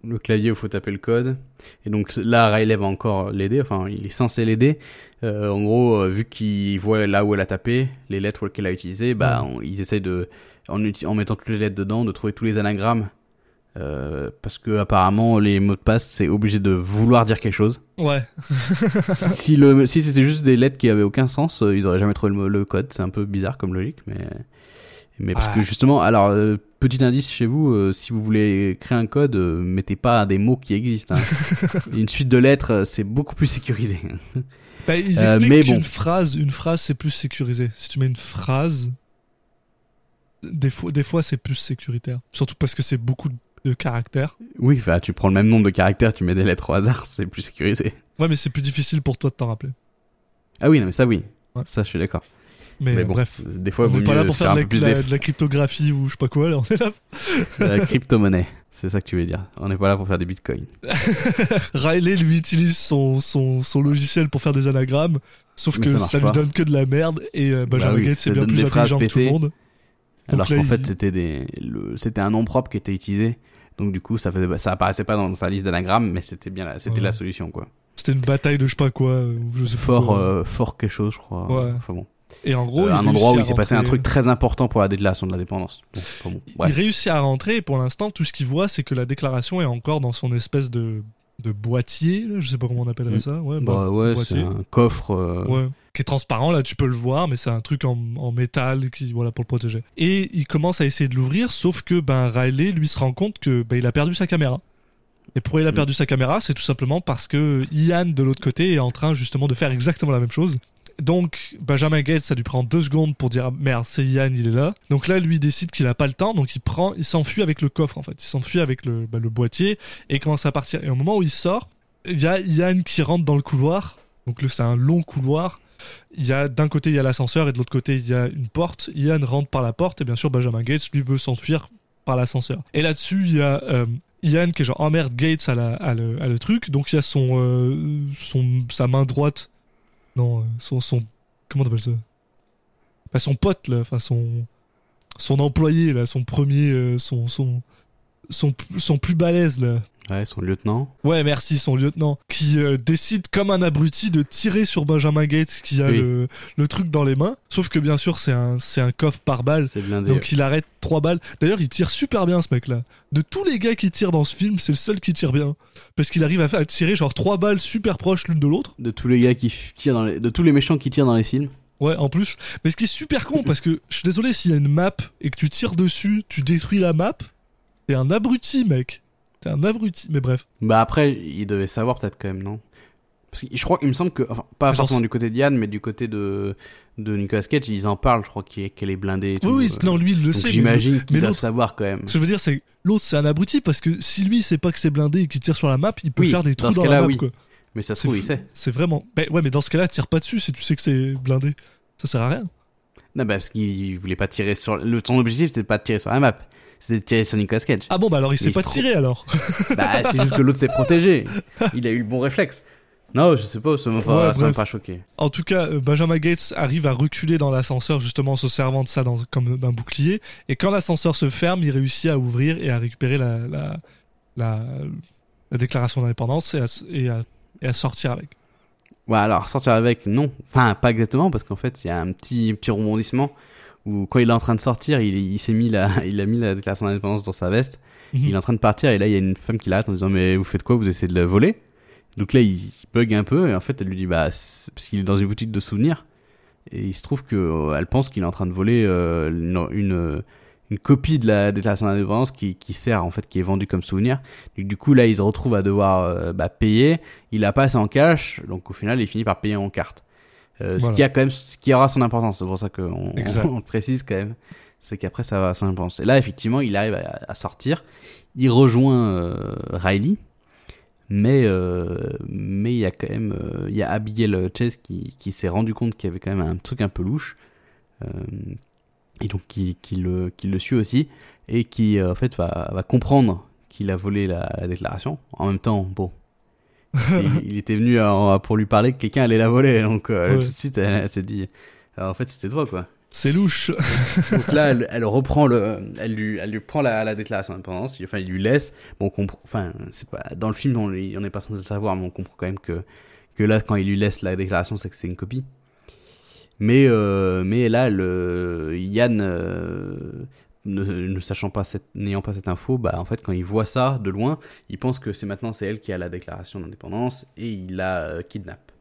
le clavier où il faut taper le code. Et donc là, Riley va encore l'aider, enfin il est censé l'aider. Euh, en gros, euh, vu qu'il voit là où elle a tapé, les lettres qu'elle a utilisées, bah, on- ils essayent de, en, mettant toutes les lettres dedans, de trouver tous les anagrammes. Euh, parce que apparemment les mots de passe c'est obligé de vouloir dire quelque chose. Ouais. si le si c'était juste des lettres qui avaient aucun sens, euh, ils auraient jamais trouvé le, le code. C'est un peu bizarre comme logique, mais mais parce Ah. que justement, alors euh, petit indice chez vous, euh, si vous voulez créer un code, euh, mettez pas des mots qui existent. hein. Une suite de lettres, euh, c'est beaucoup plus sécurisé. Bah, ils expliquent mais bon. phrase, une phrase, c'est plus sécurisé. Si tu mets une phrase, des fois, des fois, c'est plus sécuritaire. Surtout parce que c'est beaucoup de caractères. oui, enfin, tu prends le même nombre de caractères, tu mets des lettres au hasard, c'est plus sécurisé. Ouais, mais c'est plus difficile pour toi de t'en rappeler. Ah oui, non, mais ça oui, Ouais. ça je suis d'accord. Mais, Mais bon, bref. des fois, on n'est pas là pour faire de la, cryptographie ou je sais pas quoi, là, on est là. la crypto-monnaie. C'est ça que tu veux dire. On n'est pas là pour faire des bitcoins. Riley lui utilise son, son, son logiciel pour faire des anagrammes, sauf Mais que ça ça, lui donne que de la merde et euh, Benjamin Bah oui, Gates ça est bien plus intelligent que tout le monde. Alors qu'en il- fait, c'était des, le- c'était un nom propre qui était utilisé. Donc du coup, ça faisait, ça apparaissait pas dans sa liste d'anagrammes, mais c'était bien, la- c'était Ouais. la solution quoi. C'était une bataille de je sais pas quoi, je sais Fort, quoi. euh, fort quelque chose, je crois. Ouais. Enfin bon. Et en gros, Euh, un endroit où il s'est passé un truc très important pour la déclaration de l'indépendance. Bon, Il réussit à rentrer et pour l'instant, tout ce qu'il voit, c'est que la déclaration est encore dans son espèce de, de boîtier, là, je sais pas comment on appellerait Mm. ça. Ouais, Bah, ouais, boîtier. c'est un coffre. euh, Ouais. Qui est transparent, là tu peux le voir, mais c'est un truc en, en métal qui, voilà, pour le protéger. Et il commence à essayer de l'ouvrir, sauf que ben, Riley lui se rend compte que ben, il a perdu sa caméra. Et pourquoi il a Mm. perdu sa caméra? C'est tout simplement parce que Ian de l'autre côté est en train justement de faire exactement la même chose. Donc Benjamin Gates, ça lui prend deux secondes pour dire merde, c'est Ian, il est là. Donc là, lui décide qu'il a pas le temps, donc il prend, il s'enfuit avec le coffre en fait, il s'enfuit avec le, bah, boîtier et commence à partir. Et au moment où il sort, il y a Ian qui rentre dans le couloir. Donc c'est un long couloir. Il y a d'un côté il y a l'ascenseur et de l'autre côté il y a une porte. Ian rentre par la porte et bien sûr Benjamin Gates lui veut s'enfuir par l'ascenseur. Et là-dessus il y a euh, Ian qui est genre oh merde Gates a, la- le, truc donc il y a son, euh, son sa main droite non euh, son son comment t'appelles ça? Enfin, son pote là enfin son son employé là son premier euh, son son son son plus balèze là Ouais, son lieutenant. Ouais, merci, son lieutenant, qui euh, décide comme un abruti de tirer sur Benjamin Gates qui a Oui. le, le truc dans les mains. Sauf que bien sûr, c'est un, c'est un coffre par balle. Blindé. Donc il arrête trois balles. D'ailleurs, il tire super bien ce mec-là. De tous les gars qui tirent dans ce film, c'est le seul qui tire bien. Parce qu'il arrive à, faire, à tirer genre trois balles super proches l'une de l'autre. De tous les gars qui tirent dans les... de tous les méchants qui tirent dans les films. Ouais, en plus. Mais ce qui est super con, parce que je suis désolé s'il y a une map et que tu tires dessus, tu détruis la map. T'es un abruti, mec. T'es un abruti. Mais bref. Bah après, il devait savoir peut-être quand même, non? Parce que je crois qu'il me semble que, enfin, pas forcément du côté de Yann, mais du côté de, de Nicolas Cage, ils en parlent, je crois est- qu'elle est blindée et tout. Oui, oui, euh. non, lui, il le Donc sait. mais- j'imagine mais qu'il doit savoir quand même. Ce que je veux dire, c'est que l'autre, c'est un abruti parce que si lui, sait pas que c'est blindé et qu'il tire sur la map, il peut Oui, faire des dans trous ce dans, la map. oui. quoi. Mais ça se trouve, il sait. C'est vraiment. Ben ouais, mais dans ce cas-là, tire pas dessus si tu sais que c'est blindé. Ça sert à rien. Non, bah parce qu'il voulait pas tirer sur. Le, son objectif, c'était pas de tirer sur la map. C'était de tirer sur Nicolas Cage. Ah bon, bah alors il il pas tirer alors. Bah, c'est juste que l'autre s'est protégé. Il a eu le bon réflexe. Non, je sais pas, ça m'a pas, Ouais, choqué. En tout cas, euh, Benjamin Gates arrive à reculer dans l'ascenseur justement en se servant de ça dans, comme d'un bouclier. Et quand l'ascenseur se ferme, il réussit à ouvrir et à récupérer la, la, la, la déclaration d'indépendance et à, et, à, et à sortir avec. Ouais, alors sortir avec, non. Enfin, pas exactement, parce qu'en fait, il y a un petit, petit rebondissement où quand il est en train de sortir, il, il s'est mis la, il a mis la déclaration d'indépendance dans sa veste. Mhm. Il est en train de partir et là, il y a une femme qui l'arrête en disant, mais vous faites quoi? Vous essayez de la voler? Donc là, il bug un peu et en fait, elle lui dit, bah, parce qu'il est dans une boutique de souvenirs et il se trouve que euh, elle pense qu'il est en train de voler euh, une, une, une copie de la déclaration d'indépendance qui, qui sert en fait, qui est vendue comme souvenir. Donc, du coup, là, il se retrouve à devoir euh, bah, payer. Il a pas assez en cash, donc au final, il finit par payer en carte. Euh, Voilà. Ce qui a quand même, ce qui aura son importance. C'est pour ça qu'on on, précise quand même. C'est qu'après, ça va son importance. Et là, effectivement, il arrive à, à sortir. Il rejoint euh, Riley. Mais euh, mais il y a quand même il y a Abigail Chase qui, qui s'est rendu compte qu'il y avait quand même un truc un peu louche et donc qui, qui le qui le suit aussi et qui en fait va va comprendre qu'il a volé la, la déclaration. En même temps, bon. il, était venu à- pour lui parler que quelqu'un allait la voler, donc euh, Ouais. tout de suite elle, elle s'est dit, euh, en fait c'était toi quoi. C'est louche. Donc là, elle, elle reprend le, elle lui, elle lui prend la, la déclaration d'indépendance. Enfin, il lui laisse. Bon, on comprend. Enfin, c'est pas dans le film, on on n'est pas censé le savoir, mais on comprend quand même que que là, quand il lui laisse la déclaration, c'est que c'est une copie. Mais euh, mais là, le Yann, euh, ne, sachant pas n'ayant pas cette info, bah en fait, quand il voit ça de loin, il pense que c'est maintenant c'est elle qui a la déclaration d'indépendance et il la euh, kidnappe.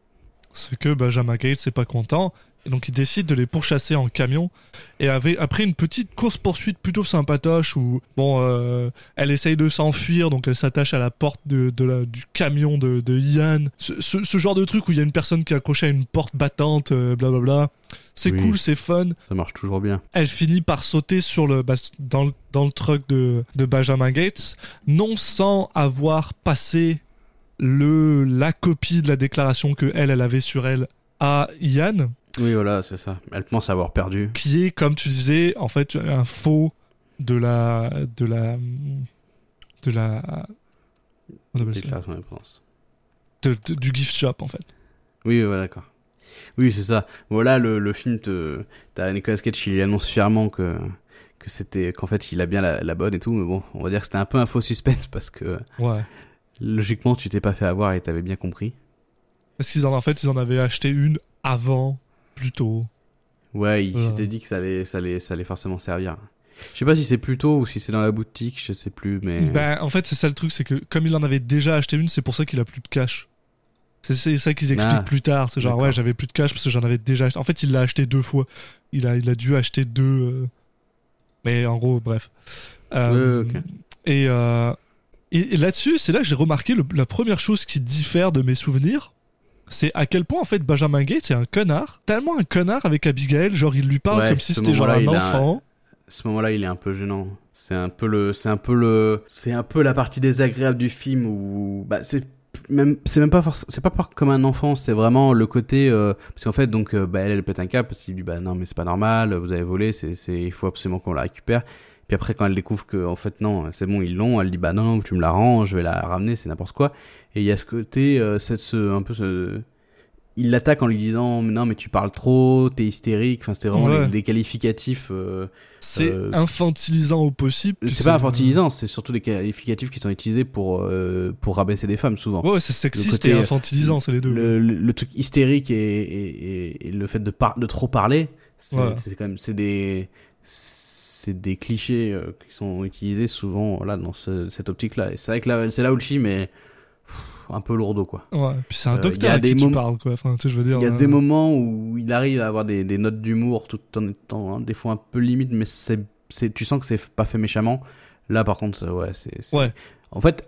C'est que Benjamin Gates n'est pas content. Et donc il décide de les pourchasser en camion. Et avec, après une petite course-poursuite plutôt sympatoche où bon, euh, elle essaye de s'enfuir, donc elle s'attache à la porte de, de la- du camion de, de Ian. Ce, ce- ce genre de truc où il y a une personne qui est accrochée à une porte battante, euh, blablabla. C'est Oui. cool, c'est fun. Ça marche toujours bien. Elle finit par sauter sur le, bah, dans, le- dans le truck de, de Benjamin Gates, non sans avoir passé le, la copie de la déclaration que elle, elle avait sur elle à Ian, Oui, voilà, c'est ça. Elle pense avoir perdu. qui est, comme tu disais, en fait, un faux de la, de la, de la, on appelle Déclaration de- de- du gift shop, en fait. Oui, ouais, d'accord. Oui, c'est ça. Voilà, le, le film te, t'as Nicolas Cage, il annonce fièrement que, que c'était, qu'en fait, il a bien la, la bonne et tout, mais bon, on va dire que c'était un peu un faux suspense parce que, Ouais. logiquement, tu t'es pas fait avoir et t'avais bien compris. Parce qu'ils en, en fait, ils en avaient acheté une avant, plus tôt. Ouais, il Voilà. s'était dit que ça allait, ça allait, ça allait forcément servir. Je sais pas si c'est plus tôt ou si c'est dans la boutique, je sais plus, mais. Ben, en fait, c'est ça le truc, c'est que comme il en avait déjà acheté une, c'est pour ça qu'il a plus de cash. C'est- ça qu'ils expliquent Ah, plus tard. C'est genre, ouais, j'avais plus de cash parce que j'en avais déjà acheté. En fait, il l'a acheté deux fois. Il a, il a dû acheter deux. euh, Mais en gros, bref. Euh. Et, euh, et, et là-dessus, c'est là que j'ai remarqué le- la première chose qui diffère de mes souvenirs. C'est à quel point, en fait, Benjamin Gates est un connard. Tellement un connard avec Abigail. Genre, il lui parle Ouais, comme si c'était genre un a enfant. Ce moment-là, il est un peu gênant. C'est un peu le, c'est un peu le, c'est un peu la partie désagréable du film où, bah, c'est même, c'est même pas forcément, c'est pas comme un enfant, c'est vraiment le côté, euh, parce qu'en fait, donc, euh, bah, elle, elle pète un cap parce qu'il dit, bah, non, mais c'est pas normal, vous avez volé, c'est, c'est, il faut absolument qu'on la récupère. Puis après, quand elle découvre que, en fait, non, c'est bon, ils l'ont, elle dit, bah, non, non, tu me la rends, je vais la ramener, c'est n'importe quoi. Et il y a ce côté, euh, cette, ce, un peu ce, il l'attaque en lui disant, mais non, mais tu parles trop, t'es hystérique, enfin, c'était vraiment Ouais. des, des qualificatifs, euh, C'est euh, infantilisant au possible. c'est pas infantilisant, c'est surtout des qualificatifs qui sont utilisés pour, euh, pour rabaisser des femmes souvent. Ouais, c'est sexiste côté, et infantilisant, c'est les deux. Le, le, le truc hystérique et, et, et, et le fait de, par, de trop parler, c'est Ouais. quand même c'est des c'est des clichés euh, qui sont utilisés souvent là dans ce, cette optique-là. Et c'est vrai que là, c'est là où le film est un peu lourdeau quoi. Ouais, puis c'est un docteur à qui tu parles, quoi. Enfin, tu sais, je veux dire. Il y a euh, des moments où il arrive à avoir des, des notes d'humour tout en étant hein, des fois un peu limite, mais c'est, c'est, tu sens que c'est pas fait méchamment. Là, par contre, c'est- ouais, c'est. c'est- Ouais. En fait,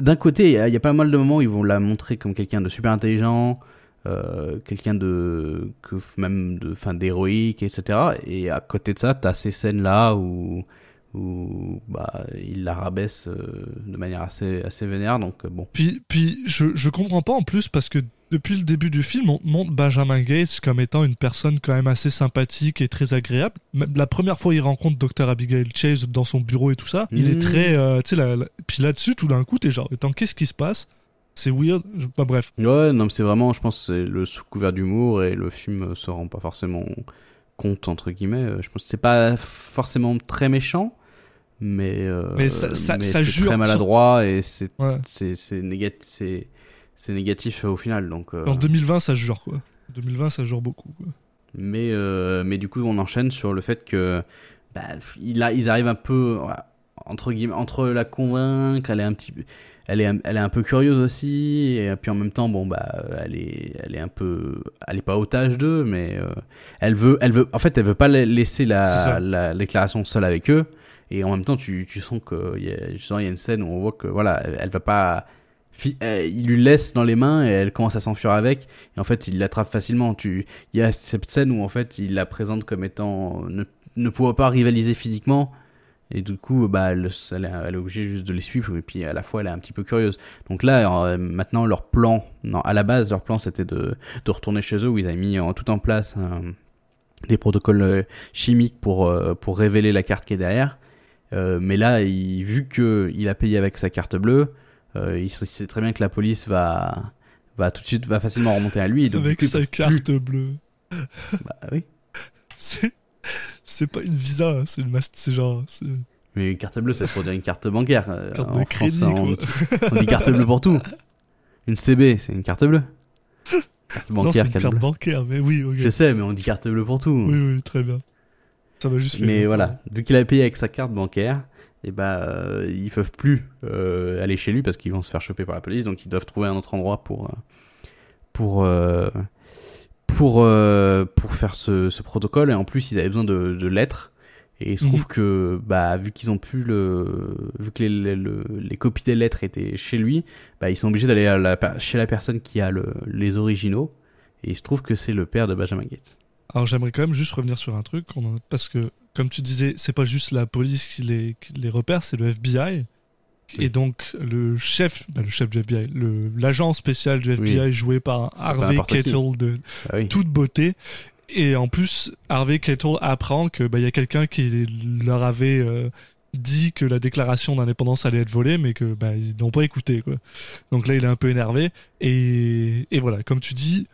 d'un côté, il y, a- il y a pas mal de moments où ils vont la montrer comme quelqu'un de super intelligent, euh, quelqu'un de. Que, même de, fin, d'héroïque, etc. Et à côté de ça, t'as ces scènes-là où. Où bah, il la rabaisse euh, de manière assez, assez vénère, donc euh, bon. Puis, puis je, je comprends pas en plus parce que depuis le début du film, on montre Benjamin Gates comme étant une personne quand même assez sympathique et très agréable. Même La première fois, il rencontre Dr. Abigail Chase dans son bureau et tout ça. Il est très. euh, tu sais, la- la- puis là-dessus, tout d'un coup, t'es genre, attends, qu'est-ce qui se passe? C'est weird. Je- Bah, bref. Ouais, non, mais c'est vraiment, je pense, c'est le sous couvert d'humour et le film se rend pas forcément compte entre guillemets. Je pense que c'est pas forcément très méchant, mais euh, Mais ça- ça- mais ça c'est jure très maladroit et c'est Ouais. c'est négatif c'est c'est négatif au final donc. euh, En 2020, ça jure, quoi. 2020, ça jure beaucoup. Quoi. Mais, euh, mais du coup, on enchaîne sur le fait que bah, il a, ils arrivent un peu entre guillemets entre la convaincre, elle est un petit, peu- elle est, elle est un peu curieuse aussi, et puis en même temps, bon bah, elle est, elle est un peu, elle est pas otage d'eux, mais euh, elle veut, elle veut, en fait, elle veut pas la- laisser la, ça. la déclaration seule avec eux, et en même temps, tu, tu sens que il y a, justement, il y a une scène où on voit que voilà, elle, va pas euh, il lui laisse dans les mains et elle commence à s'enfuir avec et en fait il l'attrape facilement tu il y a cette scène où en fait il la présente comme étant ne, ne pouvant pas rivaliser physiquement Et du coup, bah, elle, elle, est- obligée juste de les suivre, et puis à la fois, elle est un petit peu curieuse. Donc là, euh, maintenant, leur plan, non, à la base, leur plan, c'était de, de retourner chez eux, où ils avaient mis en, tout en place euh, des protocoles euh, chimiques pour, euh, pour révéler la carte qui est derrière. Euh, mais là, il, vu que il a payé avec sa carte bleue, euh, il sait- très bien que la police va, va tout de suite, va facilement remonter à lui. donc, Avec coup, sa plus- carte bleue. Bah oui. C'est, c'est pas une visa, hein, c'est une master, c'est genre, Mais une carte bleue, c'est pour dire une carte bancaire. euh, Carte en de France, crédit, on, quoi. on dit carte bleue pour tout. Une CB, c'est une carte bleue. Carte non, c'est bancaire, une carte carte bleue. bancaire, mais oui. Je sais, mais on dit carte bleue pour tout. Oui, oui, très bien. Ça m'a juste fait mais voilà, vu qu'il a payé avec sa carte bancaire, et bah, euh, ils peuvent plus euh, aller chez lui parce qu'ils vont se faire choper par la police, donc ils doivent trouver un autre endroit pour euh, pour euh, pour pour faire ce, ce protocole. Et en plus, ils avaient besoin de, de lettres. Et il se trouve Mhm. que bah vu qu'ils ont pu le vu que les, les, le- les copies des lettres étaient chez lui, bah ils sont obligés d'aller la chez la personne qui a le, les originaux. Et il se trouve que c'est le père de Benjamin Gates. Alors j'aimerais quand même juste revenir sur un truc, parce que comme tu disais, c'est pas juste la police qui les, qui les repère, c'est le FBI. Et donc le chef, bah, le chef du FBI, l'agent spécial du FBI joué par Harvey. Keitel de Bah oui. toute beauté. Et en plus, Harvey Keitel apprend que bah, y a quelqu'un qui leur avait euh, dit que la déclaration d'indépendance allait être volée, mais que bah, ils n'ont pas écouté. Quoi. Donc là, il est un peu énervé. Et, et voilà, comme tu dis,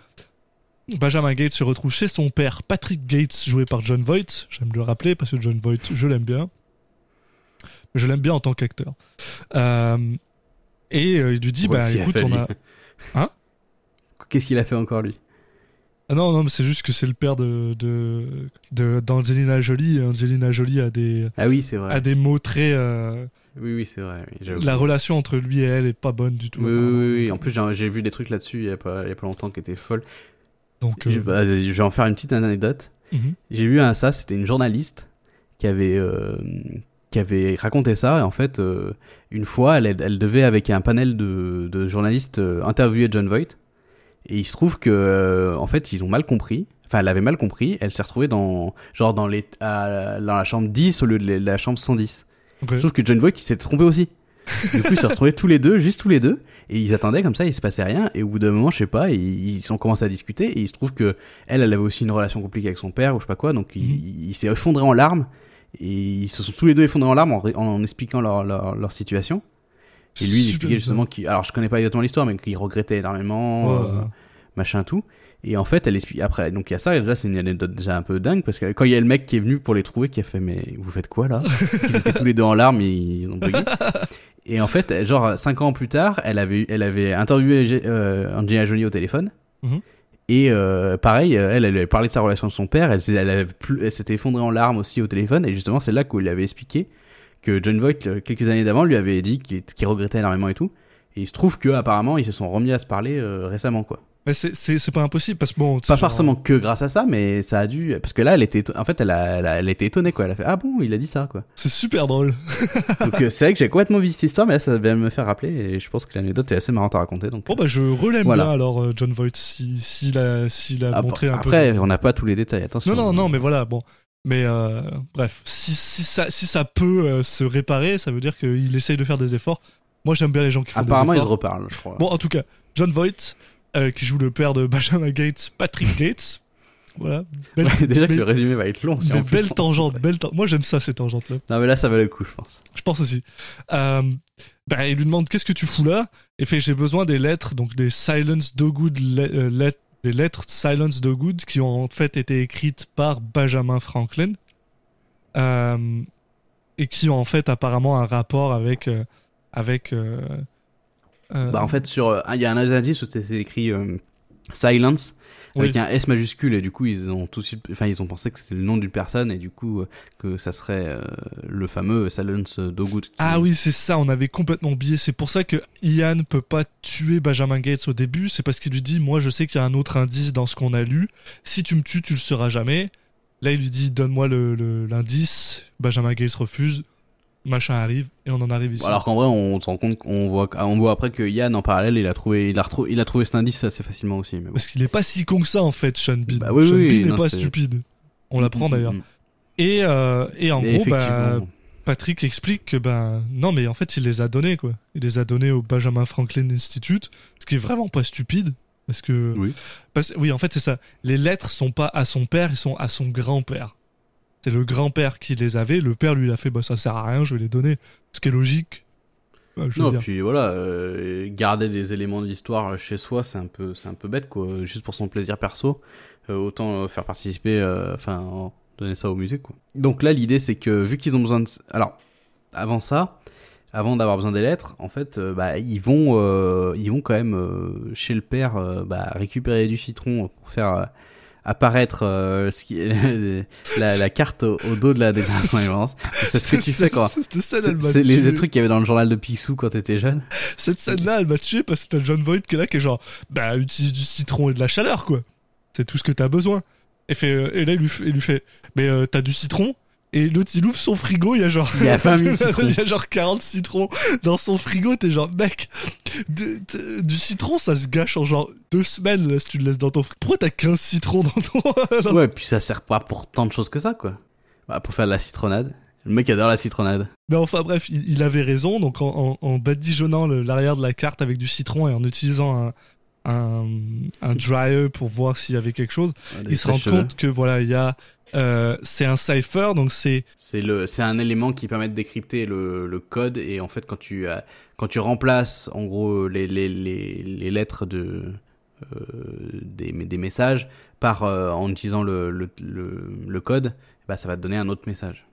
Benjamin Gates se retrouve chez son père, Patrick Gates, joué par John Voight. J'aime le rappeler parce que John Voight, je l'aime bien. Je l'aime bien en tant qu'acteur. Euh, et euh, il lui dit, Ouais, bah a écoute, on a... Hein? Qu'est-ce qu'il a fait encore lui? Ah non, non, mais c'est juste que c'est le père de, de, de d'Angelina Jolie. et Angelina Jolie a des, Ah oui, c'est vrai. a des mots très. euh, Oui, oui, c'est vrai. oui, la relation entre lui et elle est pas bonne du tout. Oui, oui, oui, oui. En plus, j'ai j'ai vu des trucs là-dessus il y a pas, il y a pas longtemps qui étaient folles. Donc, euh, bah, je vais en faire une petite anecdote. mhm. J'ai vu un ça, c'était une journaliste qui avait euh, qui avait raconté ça. Et en fait, euh, une fois, elle, elle devait avec un panel de, de journalistes interviewer John Voight. Et il se trouve que en fait, ils ont mal compris. Enfin, elle avait mal compris. Elle s'est retrouvée dans genre dans les à- dans la chambre 10 au lieu de la chambre 110. Ok. Sauf que John Voight, il s'est trompé aussi. Du coup, ils se retrouvaient tous les deux, juste tous les deux, et ils attendaient comme ça, il se passait rien, et au bout d'un moment, je sais pas, ils, ils ont commencé à discuter, et il se trouve que elle, elle avait aussi une relation compliquée avec son père, ou je sais pas quoi, donc il, Mhm. il- s'est effondré en larmes, et ils se sont tous les deux effondrés en larmes en, expliquant leur, leur, leur situation. Et lui, il expliquait justement qu'il, alors je connais pas exactement l'histoire, mais qu'il regrettait énormément, Ouais, euh, machin tout. Et en fait, elle explique après. Donc il y a ça. Et déjà, c'est une anecdote déjà un peu dingue parce que quand il y a le mec qui est venu pour les trouver, qui a fait mais vous faites quoi là? Ils étaient tous les deux en larmes, et ils ont bugué. Et en fait, genre cinq ans plus tard, elle avait elle avait interviewé euh, Angelina Jolie au téléphone. Mhm. Et euh, pareil, elle, elle avait parlé de sa relation avec son père. Elle, s'était effondrée en larmes aussi au téléphone. Et justement, c'est là qu'il lui avait expliqué que John Voight, euh, quelques années d'avant, lui avait dit qu'il qu'il regrettait énormément et tout. Et il se trouve que apparemment, ils se sont remis à se parler euh, récemment, quoi. Mais c'est, pas impossible parce que bon. Pas genre, forcément que grâce à ça, mais ça a dû. Parce que là, elle était. En fait, elle a, elle a, elle était étonnée, quoi. Elle a fait Ah bon, il a dit ça, quoi. C'est super drôle. Donc, euh, c'est vrai que j'ai complètement vu cette histoire, mais là, ça vient me faire rappeler. Et je pense que l'anecdote est assez marrante à raconter. Donc, Bon, bah, je relève Voilà. bien alors euh, John Voight si, s'il a, s'il a Ah, montré un après, peu. on n'a pas tous les détails. Attention. Non, non, non, mais voilà, bon. Mais euh, bref, si, si, ça, si ça peut euh, se réparer, ça veut dire qu'il essaye de faire des efforts. Moi, j'aime bien les gens qui font Apparemment, des ils se reparlent, je crois. Bon, en tout cas, John Voight, euh, qui joue le père de Benjamin Gates, Patrick Gates. Voilà. Belle, Ouais, déjà que le résumé va être long. Si en plus, belle on- tangente, belle tan- Moi, j'aime ça, ces tangentes-là. Non, mais là, ça valait le coup, je pense. Je pense aussi. Euh, bah, il lui demande qu'est-ce que tu fous là? Et fait j'ai besoin des lettres, donc des Silence Dogood le- euh, let- des lettres Silence Dogood qui ont en fait été écrites par Benjamin Franklin euh, et qui ont en fait apparemment un rapport avec euh, avec. Euh, Bah, en fait, sur. euh, Il y a un indice où c'était écrit euh, Silence. Avec Oui. un S majuscule et du coup ils ont tout de suite, enfin ils ont pensé que c'était le nom d'une personne et du coup euh, que ça serait euh, le fameux Silence Dogood. qui- Ah oui, c'est ça, on avait complètement oublié. C'est pour ça que Ian peut pas tuer Benjamin Gates au début. C'est parce qu'il lui dit Moi, je sais qu'il y a un autre indice dans ce qu'on a lu. Si tu me tues, tu le sauras jamais. Là, il lui dit Donne-moi le- le- l'indice. Benjamin Gates refuse. Machin arrive et on en arrive ici. Alors qu'en vrai on se rend compte qu'on voit, on voit après que Yann en parallèle il a trouvé, il a retrouvé, il a trouvé cet indice assez facilement aussi. Mais bon. Parce qu'il est pas si con que ça, en fait, Sean Bean. Bah oui, Sean oui, Bean n'est pas stupide. On l'apprend d'ailleurs. Mm, mm. Et, euh, et en Et gros, bah. Patrick explique que ben non mais en fait il les a donnés quoi. Il les a donnés au Benjamin Franklin Institute, ce qui est vraiment pas stupide parce que Oui. parce- oui en fait c'est ça. Les lettres sont pas à son père, ils sont à son grand-père. C'est le grand-père qui les avait. Le père lui a fait bah ça sert à rien, je vais les donner. Ce qui est logique. Je veux Non, puis voilà, euh, garder des éléments d'histoire chez soi, c'est un peu, c'est un peu bête, quoi. Juste pour son plaisir perso, euh, autant euh, faire participer, enfin, en- donner ça au musée, quoi. Donc là, l'idée, c'est que vu qu'ils ont besoin de, alors, avant ça, avant d'avoir besoin des lettres, en fait, euh, bah, ils vont, euh, ils vont quand même euh, chez le père, bah, récupérer du citron pour faire apparaître euh, ce qui est la, la carte au, au dos de la déclaration d'indépendance. C'est ce que tu fais quand. Cette scène, elle C'est m'a c'est les, tué. les trucs qu'il y avait dans le journal de Picsou quand t'étais jeune. Cette scène-là, elle m'a tué parce que t'as John Voight qui est là, qui est genre, bah, utilise du citron et de la chaleur, quoi. C'est tout ce que t'as besoin. Et, fait, euh, et là, il lui, fait- il lui fait, mais euh, t'as du citron Et l'autre, il ouvre son frigo, il y a genre. Il y a 20 000 citrons. il y a genre 40 citrons dans son frigo, t'es genre, mec, de- de- du citron, ça se gâche en genre deux semaines, là, si tu le laisses dans ton frigo. Pourquoi t'as 15 citrons dans ton. dans- Ouais, puis ça sert pas pour tant de choses que ça, quoi. Bah, pour faire de la citronnade. Le mec adore la citronnade. Mais enfin bref, il, il avait raison. Donc en, en, en badigeonnant l'arrière de la carte avec du citron et en utilisant un, un, un dryer pour voir s'il y avait quelque chose, il se rend compte que voilà, il y a euh, c'est un cipher, donc c'est C'est le, c'est un élément qui permet de décrypter le, le code et en fait quand tu, as- quand tu remplaces en gros les, les, les, les lettres de, euh, des, des messages par euh, en utilisant le, le, le, le code, bah ça va te donner un autre message.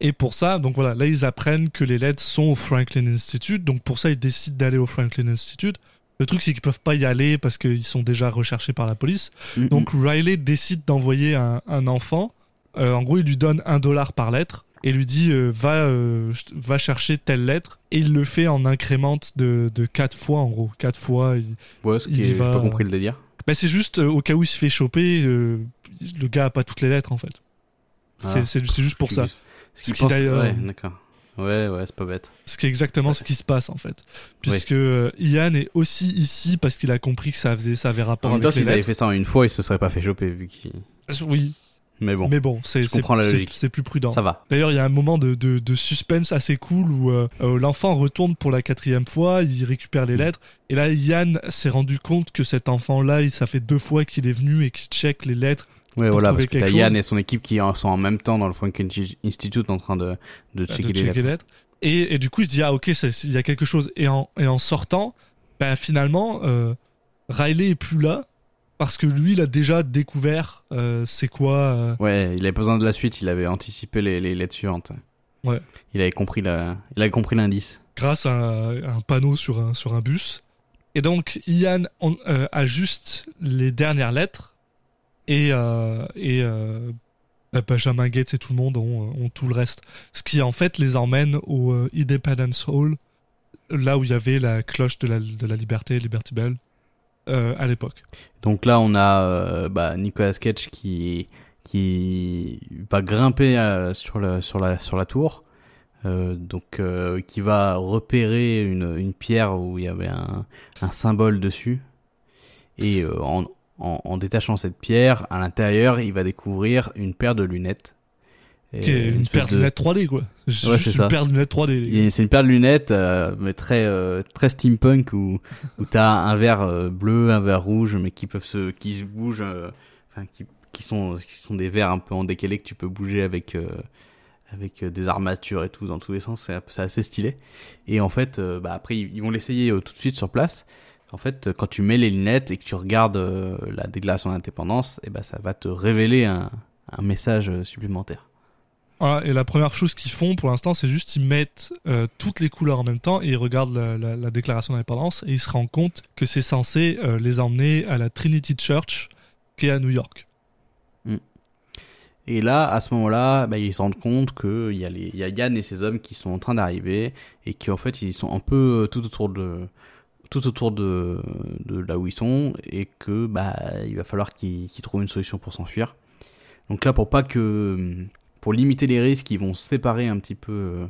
et pour ça, donc voilà, là ils apprennent que les lettres sont au Franklin Institute, donc pour ça ils décident d'aller au Franklin Institute. Le truc c'est qu'ils peuvent pas y aller parce qu'ils sont déjà recherchés par la police. Donc Riley décide d'envoyer un, un enfant. Euh, en gros, il lui donne un dollar par lettre et lui dit euh, va, euh, va chercher telle lettre. Et il le fait en incrémente de, de quatre fois, en gros. Quatre fois. il- ouais, ce il qui est, va, pas compris le délire. Bah, c'est juste au cas où il se fait choper, le gars a pas toutes les lettres en fait. C'est Ah. c'est- c'est juste pour ça. Ce qui d'ailleurs- ouais, d'accord. Ouais, ouais, c'est pas bête. Ce qui est exactement ce qui se passe en fait. Puisque Ian est aussi ici parce qu'il a compris que ça, faisait, ça avait En rapport même avec temps, s'ils avaient fait ça en une fois, ils se seraient pas fait choper vu qu'ils. Oui, Mais bon, mais bon, c'est plus prudent. ça va. D'ailleurs, il y a un moment de, de, de suspense assez cool où euh, euh, l'enfant retourne pour la quatrième fois, il récupère Mm. les lettres, et là, Yann s'est rendu compte que cet enfant-là, ça fait deux fois qu'il est venu et qu'il check les lettres. Pour voilà, parce que t'as Yann et son équipe qui sont en même temps dans le Franklin Institute en train de, de euh, checker de les checker lettres. Et, et du coup, il se dit, ah ok, il y a quelque chose. Et en, et en sortant, ben, finalement, euh, Riley est plus là, parce que lui, il a déjà découvert euh, c'est quoi... euh, Ouais, il avait pas besoin de la suite, il avait anticipé les, les lettres suivantes. Ouais. Il avait compris la, il avait compris l'indice. grâce à un, un panneau sur un, sur un bus. Et donc, Ian on- euh, ajuste les dernières lettres et, euh, et euh, bah, Benjamin Gates et tout le monde ont, ont tout le reste. Ce qui, en fait, les emmène au euh, Independence Hall, là où il y avait la cloche de la, de la liberté, Liberty Bell, euh, à l'époque. Donc là, on a euh, bah, Nicolas Cage qui, qui va grimper euh, sur, la, sur, la, sur la tour. Donc, qui va repérer une, une pierre où il y avait un, un symbole dessus. Et en, en détachant cette pierre, à l'intérieur, il va découvrir une paire de lunettes. Qui est une, paire de lunettes 3D, quoi. Ouais, c'est une paire de lunettes 3D. Et C'est une paire de lunettes, euh, mais très euh, très steampunk où où t'as un verre euh, bleu, un verre rouge, mais qui peuvent se qui se bougent, euh, enfin qui qui sont qui sont des verres un peu en décalé que tu peux bouger avec euh, avec des armatures et tout dans tous les sens. C'est assez stylé. Et en fait, bah après ils vont l'essayer tout de suite sur place. En fait, quand tu mets les lunettes et que tu regardes la déclaration d'indépendance, et ben ça va te révéler un un message supplémentaire. Voilà, et la première chose qu'ils font pour l'instant, c'est juste ils mettent euh, toutes les couleurs en même temps et ils regardent la, la- la déclaration d'indépendance et ils se rendent compte que c'est censé euh, les emmener à la Trinity Church qui est à New York. Et là, à ce moment-là, bah, ils se rendent compte qu'il y, a y a Yann et ses hommes qui sont en train d'arriver et qu'en fait, ils sont un peu euh, tout autour de tout autour de, là où ils sont et que bah va falloir qu'ils qu'ils trouvent une solution pour s'enfuir. Donc là, pour pas que pour limiter les risques, ils vont séparer un petit peu euh,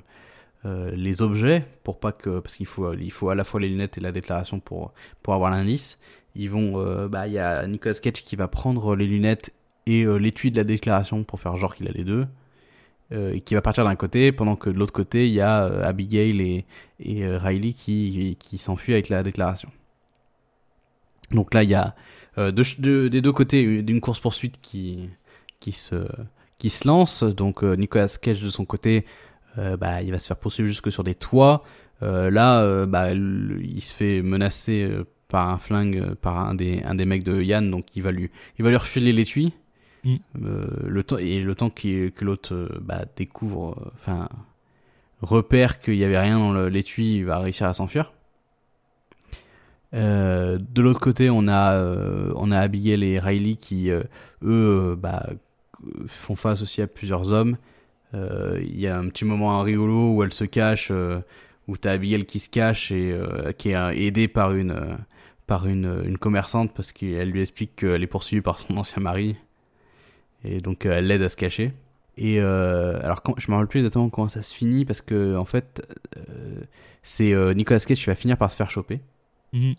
euh, les objets pour pas que parce qu'il faut il faut à la fois les lunettes et la déclaration pour avoir l'indice. Ils vont euh, bah il y a Nicolas Cage qui va prendre les lunettes et l'étui de la déclaration pour faire genre qu'il a les deux. euh, qui va partir d'un côté, pendant que de l'autre côté, il y a Abigail et, et Riley qui, qui s'enfuient avec la déclaration. Donc là, il y a de, de- des deux côtés d'une course-poursuite qui, se, qui se lance. Donc euh, Nicolas Cage, de son côté, euh, bah, il va se faire poursuivre jusque sur des toits. Euh, là, bah, il se fait menacer par un flingue par un des, un des mecs de Yann, donc il va lui, il va lui refiler l'étui. Mm. Euh, le temps et le temps que l'autre bah, découvre, enfin repère qu'il y avait rien dans l'étui, il va réussir à s'enfuir. Euh, de l'autre côté, on a euh, on a Abigail et Riley qui eux bah, font face aussi à plusieurs hommes. Euh, Il y a un petit moment rigolo où elle se cache, euh, où t'as Abigail qui se cache et euh, qui est euh, aidée par une euh, par une, commerçante parce qu'elle lui explique qu'elle est poursuivie par son ancien mari et donc euh, elle l'aide à se cacher. Et euh, alors quand, je me rappelle plus exactement comment ça se finit parce que en fait euh, c'est euh, Nicolas Cage qui va finir par se faire choper. Mhm.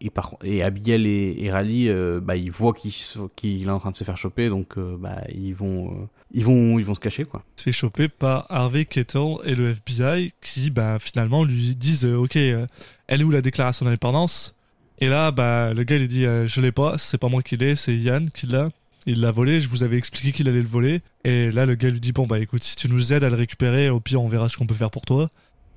Et, par, et Abigail et, Rally, euh, bah, ils voient qu'il est en train de se faire choper, donc euh, bah, ils, vont, euh, ils, vont, ils vont se cacher. quoi. se fait choper par Harvey Kettle et le FBI qui bah, finalement lui disent ok elle est où la déclaration d'indépendance? Et là bah le gars il dit je l'ai pas c'est pas moi qui l'ai c'est Yann qui l'a il l'a volé je vous avais expliqué qu'il allait le voler et là le gars lui dit bon bah écoute si tu nous aides à le récupérer au pire on verra ce qu'on peut faire pour toi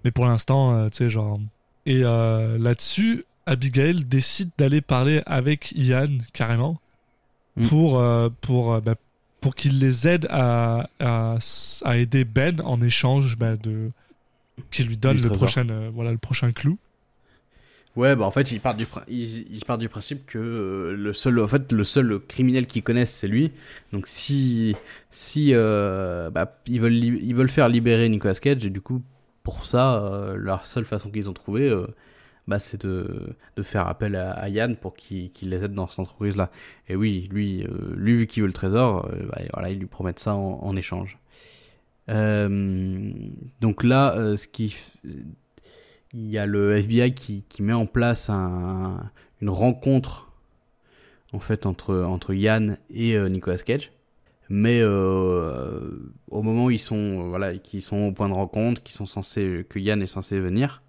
mais pour l'instant tu sais genre et là-dessus Abigail décide d'aller parler avec Ian carrément Mm. pour euh, pour euh, bah, pour qu'il les aide à, à, à aider Ben en échange bah, de qu'il lui donne le prochain euh, voilà le prochain clou. Ouais, bah en fait, ils partent du, ils, ils partent du principe que euh, le seul, en fait, le seul criminel qu'ils connaissent, c'est lui. Donc si, si, euh, bah, ils veulent, ils veulent faire libérer Nicolas Cage, et du coup, pour ça, euh, leur seule façon qu'ils ont trouvé, euh, bah, c'est de, de faire appel à, Yann pour qu'il qu'il les aide dans cette entreprise-là. Et oui, lui, euh, lui, vu qu'il veut le trésor, euh, bah, voilà, ils lui promettent ça en, échange. Euh, donc là, ce qui, il y a le FBI qui, qui met en place un, une rencontre en fait entre entre Yann et Nicolas Cage. Mais au moment où ils sont voilà qui sont au point de rencontre, qui sont censés que Yann est censé venir,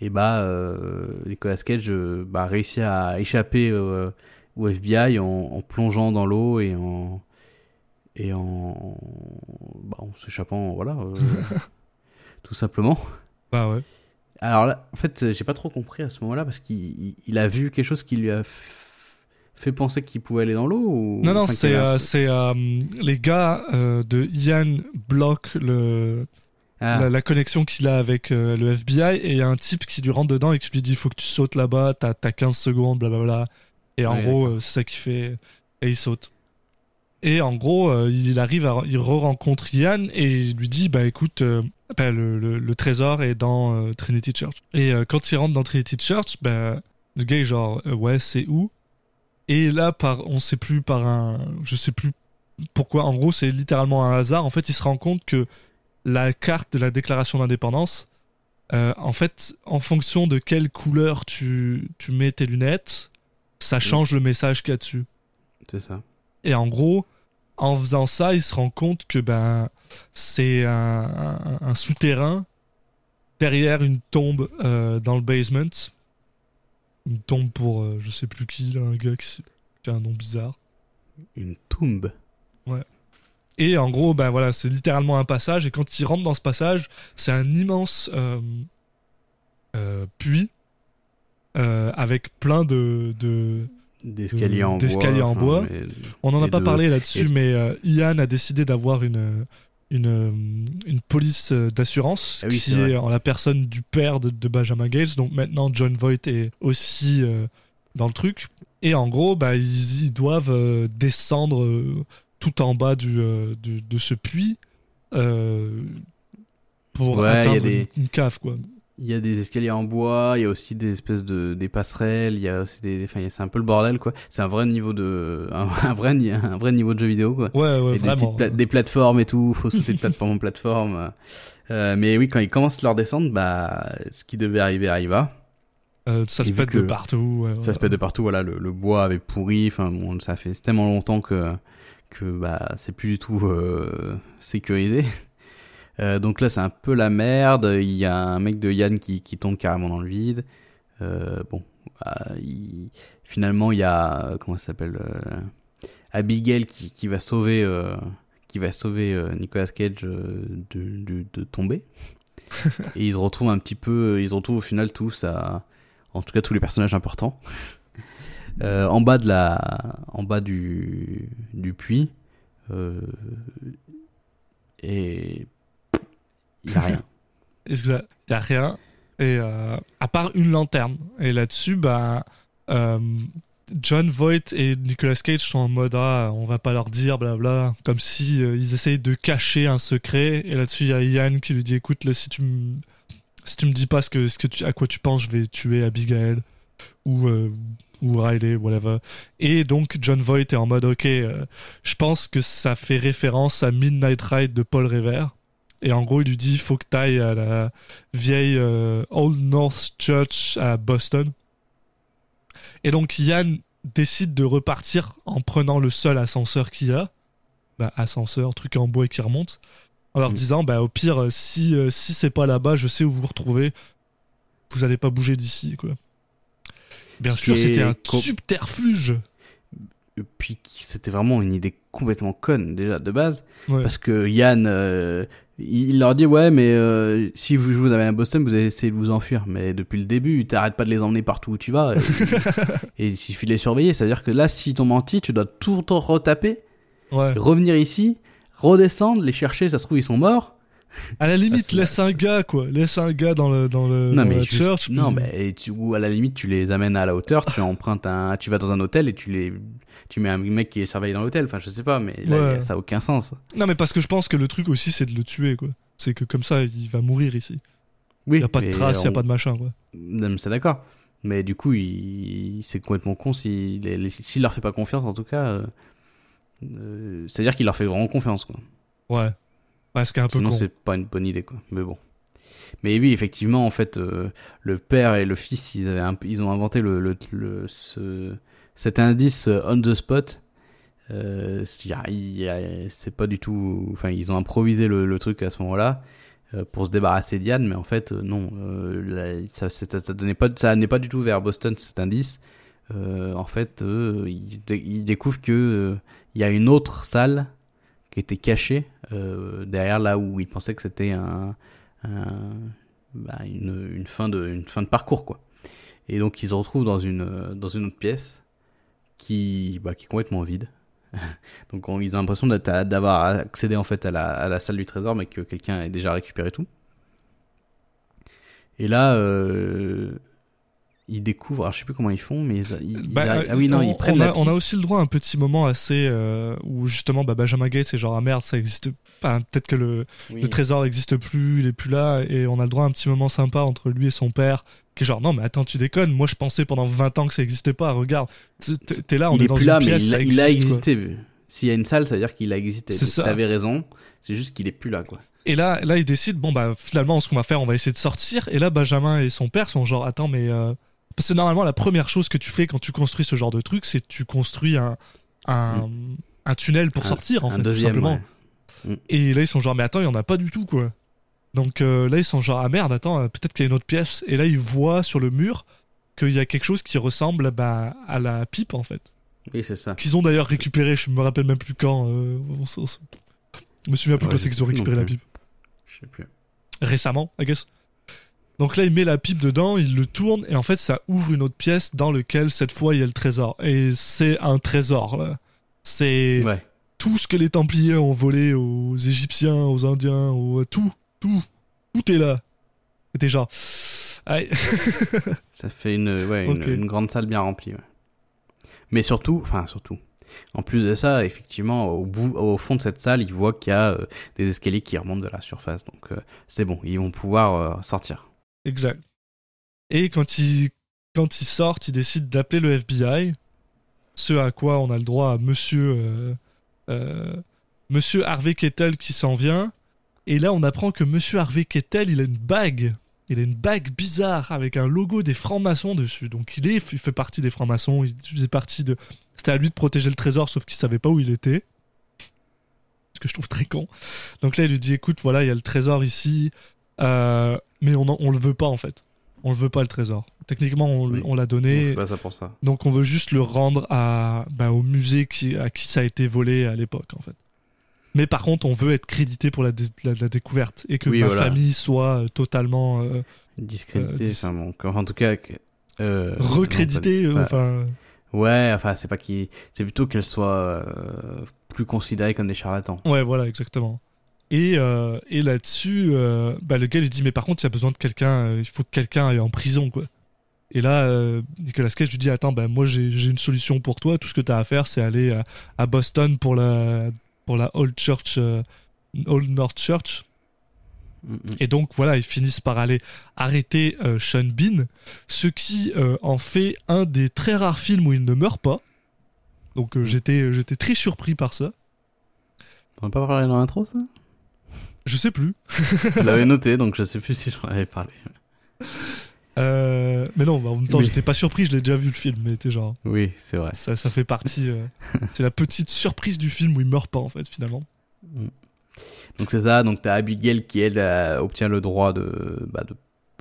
et bah euh, Nicolas Cage euh, bah, réussit à échapper euh, au FBI en, en plongeant dans l'eau et en et en bah, en s'échappant voilà euh, tout simplement. Bah ouais. Alors là, en fait, euh, j'ai pas trop compris à ce moment-là parce qu'il il- il a vu quelque chose qui lui a fait penser qu'il pouvait aller dans l'eau ou Non non enfin, c'est euh, euh, les gars euh, de Ian bloquent le Ah, la, la connexion qu'il a avec euh, le FBI et il y a un type qui lui rentre dedans et qui lui dit il faut que tu sautes là-bas t'as as 15 secondes blablabla et en Ouais, gros euh, c'est ça qu'il fait et il saute. Et en gros euh, il arrive à il re-rencontre Ian et il lui dit bah écoute bah, le, le, le trésor est dans Trinity Church. Et quand il rentre dans Trinity Church bah, le gars est genre ouais c'est où? Et là par on sait plus par un je sais plus pourquoi. En gros c'est littéralement un hasard. En fait il se rend compte que la carte de la déclaration d'indépendance, euh, en fait, en fonction de quelle couleur tu, tu mets tes lunettes, ça change le message qu'il y a dessus. c'est ça. Et en gros, en faisant ça, il se rend compte que ben c'est un, un- un souterrain derrière une tombe euh, dans le basement. Une tombe pour euh, je sais plus qui, là, un gars qui, qui a un nom bizarre. Une tombe. Et en gros, ben voilà, c'est littéralement un passage. Et quand il rentre dans ce passage, c'est un immense euh, euh, puits euh, avec plein de, de- D'escaliers en bois. enfin, On n'en a pas de- parlé là-dessus, et- mais Ian a décidé d'avoir une, une, une police d'assurance Ah oui, qui est en la personne du père de, de Benjamin Gates. Donc maintenant, John Voight est aussi dans le truc. Et en gros, bah, ils, ils doivent descendre tout en bas du, euh, du- de ce puits euh, pour Ouais, il y a atteindre des- une, une cave, quoi. Il y a des escaliers en bois, il y a aussi des espèces de des passerelles, il y a aussi des, enfin, c'est un peu le bordel quoi. C'est un vrai niveau de, un, un vrai, un vrai niveau de jeu vidéo quoi. Ouais, ouais, Et des, vraiment. petites pla- des plateformes et tout, faut sauter de plateforme en plateforme. Euh, mais oui, quand ils commencent leur descente, bah, ce qui devait arriver arriva. Euh, ça et se pète de partout. ouais, Ça ouais. se pète de partout, voilà, le, le bois avait pourri, enfin bon, ça fait tellement longtemps que que bah c'est plus du tout euh, sécurisé. Euh, donc là c'est un peu la merde. Il y a un mec de Yann qui, qui tombe carrément dans le vide. Euh, bon, bah, il- finalement il y a comment ça s'appelle Abigail qui, qui va sauver qui va sauver Nicolas Cage de, de, de tomber. Et ils se retrouvent un petit peu, ils se retrouvent au final tous à, en tout cas tous les personnages importants, euh, en bas de la, en bas du, du puits. Euh, et il y a rien. Est-ce que y a rien et euh, à part une lanterne et là-dessus bah John Voight et Nicolas Cage sont en mode ah on va pas leur dire blabla comme si ils essayent de cacher un secret et là-dessus il y a Yann qui lui dit écoute là si tu me si tu me dis pas ce que ce que tu à quoi tu penses je vais tuer Abigail ou euh, ou Riley whatever et donc John Voight est en mode ok euh, je pense que ça fait référence à Midnight Ride de Paul Revere et en gros, il lui dit faut que tu ailles à la vieille euh, Old North Church à Boston. Et donc, Yann décide de repartir en prenant le seul ascenseur qu'il y a. Bah, ascenseur, truc en bois qui remonte. En leur Mm. disant bah, au pire, si, euh, si c'est pas là-bas, je sais où vous vous retrouvez. Vous allez pas bouger d'ici, quoi. Bien sûr, c'était un subterfuge. Et puis c'était vraiment une idée complètement conne déjà de base. Ouais. Parce que Yann, euh, il leur dit ouais mais euh, si vous, je vous amène à Boston, vous allez essayer de vous enfuir. Mais depuis le début, t'arrêtes pas de les emmener partout où tu vas. Et, il suffit de les surveiller. C'est-à-dire que là, s'ils t'ont menti, tu dois tout en retaper, Ouais. revenir ici, redescendre, les chercher. Ça se trouve ils sont morts. À la limite, laisse un gars, quoi. Laisse un gars dans, le, dans, le, non dans mais la juste- church. non mais tu, ou à la limite tu les amènes à la hauteur, tu empruntes un, tu vas dans un hôtel et tu les, tu mets un mec qui est surveillé dans l'hôtel. Enfin je sais pas, mais là, Ouais. ça a aucun sens. Non, mais parce que je pense que le truc aussi, c'est de le tuer, quoi. C'est que comme ça, il va mourir ici. Oui. Il n'y a pas de mais traces, il n'y a pas de machin, quoi. Non, mais c'est d'accord. Mais du coup, il... c'est complètement con s'il les- s'il leur fait pas confiance, en tout cas. euh, euh, C'est-à-dire qu'il leur fait vraiment confiance, quoi. Ouais. Ouais, ce qui est un Sinon, c'est pas une bonne idée, quoi. Mais bon. Mais oui, effectivement, en fait, euh, le père et le fils, ils, avaient un peu- ils ont inventé le, le, le- ce, cet indice euh, on the spot. Euh, c'est pas du tout. Enfin, ils ont improvisé le, le truc à ce moment-là euh, pour se débarrasser d'Yann, mais en fait, non. là, ça, ça, ça donnait pas, ça n'est pas du tout vers Boston cet indice. En fait, ils, dé- ils découvrent que il y a une autre salle était cachée euh, derrière là où ils pensaient que c'était bah, une, fin de une fin de parcours quoi. Et donc ils se retrouvent dans une dans une autre pièce qui bah, qui est complètement vide. donc on- ils ont l'impression d'avoir accédé en fait à la, à la salle du trésor mais que quelqu'un ait déjà récupéré tout. Et là euh, ils découvrent, alors je sais plus comment ils font, mais ils, ils- Bah, arrivent- euh, ah oui non on, ils prennent on a, la on a pipe. aussi le droit à un petit moment assez euh, où justement bah, Benjamin Gates c'est genre ah merde ça existe pas peut-être que le, Oui. le trésor existe plus il est plus là et on a le droit à un petit moment sympa entre lui et son père qui est genre non mais attends tu déconnes moi je pensais pendant 20 ans que ça existait pas regarde t'es là on il est, est dans plus une là, mais il, a- il a existe, existé. S'il y a une salle, ça veut dire qu'il a existé. T'avais raison. C'est juste qu'il est plus là, quoi. Et là, là, ils décident, bon, bah, finalement, ce qu'on va faire, on va essayer de sortir. Et là, Benjamin et son père sont genre, attends, mais. euh, Parce que normalement, la première chose que tu fais quand tu construis ce genre de truc, c'est que tu construis un, un, un tunnel pour Un- sortir, en fait, deuxième, tout simplement. ouais. Et là, ils sont genre, mais attends, il y en a pas du tout, quoi. Donc euh, là, ils sont genre, ah merde, attends, euh, peut-être qu'il y a une autre pièce. Et là, ils voient sur le mur qu'il y a quelque chose qui ressemble bah, à la pipe, en fait. Oui, c'est ça. Qu'ils ont d'ailleurs récupéré, je me rappelle même plus quand. euh, on je me souviens plus Ouais, quand c'est qu'ils ont récupéré la pipe Je sais plus. récemment, I guess. Donc là, il met la pipe dedans, il le tourne, et en fait, ça ouvre une autre pièce dans laquelle, cette fois, il y a le trésor. Et c'est un trésor, là. C'est Ouais. tout ce que les Templiers ont volé aux Égyptiens, aux Indiens, aux... tout, tout, tout est là. Genre... Aïe. Ça fait une, ouais, une, Ok. une grande salle bien remplie. ouais. Mais surtout, enfin, surtout. En plus de ça, effectivement, au, bout, au fond de cette salle, ils voient qu'il y a euh, des escaliers qui remontent de la surface. Donc, euh, c'est bon, ils vont pouvoir euh, sortir. Exact. Et quand ils, quand ils sortent, ils décident d'appeler le FBI. Ce à quoi on a le droit à monsieur, euh, euh, monsieur Harvey Kettel qui s'en vient. Et là, on apprend que monsieur Harvey Kettel, il a une bague. Il a une bague bizarre avec un logo des francs-maçons dessus. Donc il, est, il fait partie des francs-maçons. Il faisait partie de. C'était à lui de protéger le trésor, sauf qu'il savait pas où il était. ce que je trouve très con. Donc là, il lui dit écoute, voilà, il y a le trésor ici, euh, mais on, en- on le veut pas en fait. On le veut pas le trésor. Techniquement, on, Oui. on l'a On donné. pas ça pour ça. Donc on veut juste le rendre à, bah, au musée qui, à qui ça a été volé à l'époque en fait. Mais par contre, on veut être crédité pour la, dé- la, la découverte et que Oui, ma voilà. famille soit euh, totalement euh, Discrédité, Euh, dis- enfin bon, en tout cas. euh, recréditée. euh, Enfin, Ouais, enfin, c'est pas qui. C'est plutôt qu'elles soient euh, plus considérées comme des charlatans. ouais, voilà, exactement. Et, euh, et là-dessus, euh, bah, le gars lui dit mais par contre, il y a besoin de quelqu'un. euh, il faut que quelqu'un aille en prison quoi. Et là, euh, Nicolas Cage lui dit attends, bah, moi j'ai une solution pour toi. Tout ce que tu as à faire, c'est aller à, Boston pour la pour la Old Church, Old North Church. Mm, mm. Et donc voilà, ils finissent par aller arrêter Sean Bean, ce qui en fait un des très rares films où il ne meurt pas. Donc euh, j'étais j'étais très surpris par ça. On va pas parler dans l'intro, ça? Je sais plus. Je l'avais noté, donc je sais plus si j'en avais parlé. Euh, mais non, bah, en même temps, Oui. j'étais pas surpris, je l'ai déjà vu le film, mais t'es genre Oui, c'est vrai. ça, ça fait partie. euh, c'est la petite surprise du film où il meurt pas en fait finalement. Donc c'est ça, donc t'as Abigail qui elle euh, obtient le droit de, bah, de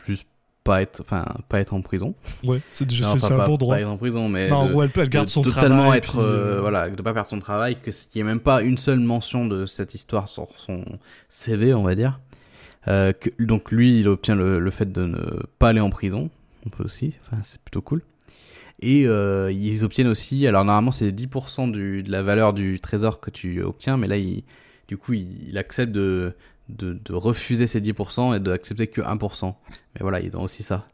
juste pas être, enfin, pas être en prison. Ouais, c'est déjà enfin, un pas, bon droit. Pas être en prison, mais Non, de- elle peut, elle garde de son totalement travail. être, euh, euh, voilà, de pas perdre son travail, que qu'il n'y ait même pas une seule mention de cette histoire sur son CV, on va dire. Euh, que, donc lui, il obtient le, le fait de ne pas aller en prison, on peut aussi, enfin c'est plutôt cool. Et ils obtiennent aussi, alors normalement c'est 10% du, de la valeur du trésor que tu obtiens, mais là il, du coup il, il accepte de, de, de refuser ces 10% et d'accepter que 1%. Mais voilà, ils ont aussi ça.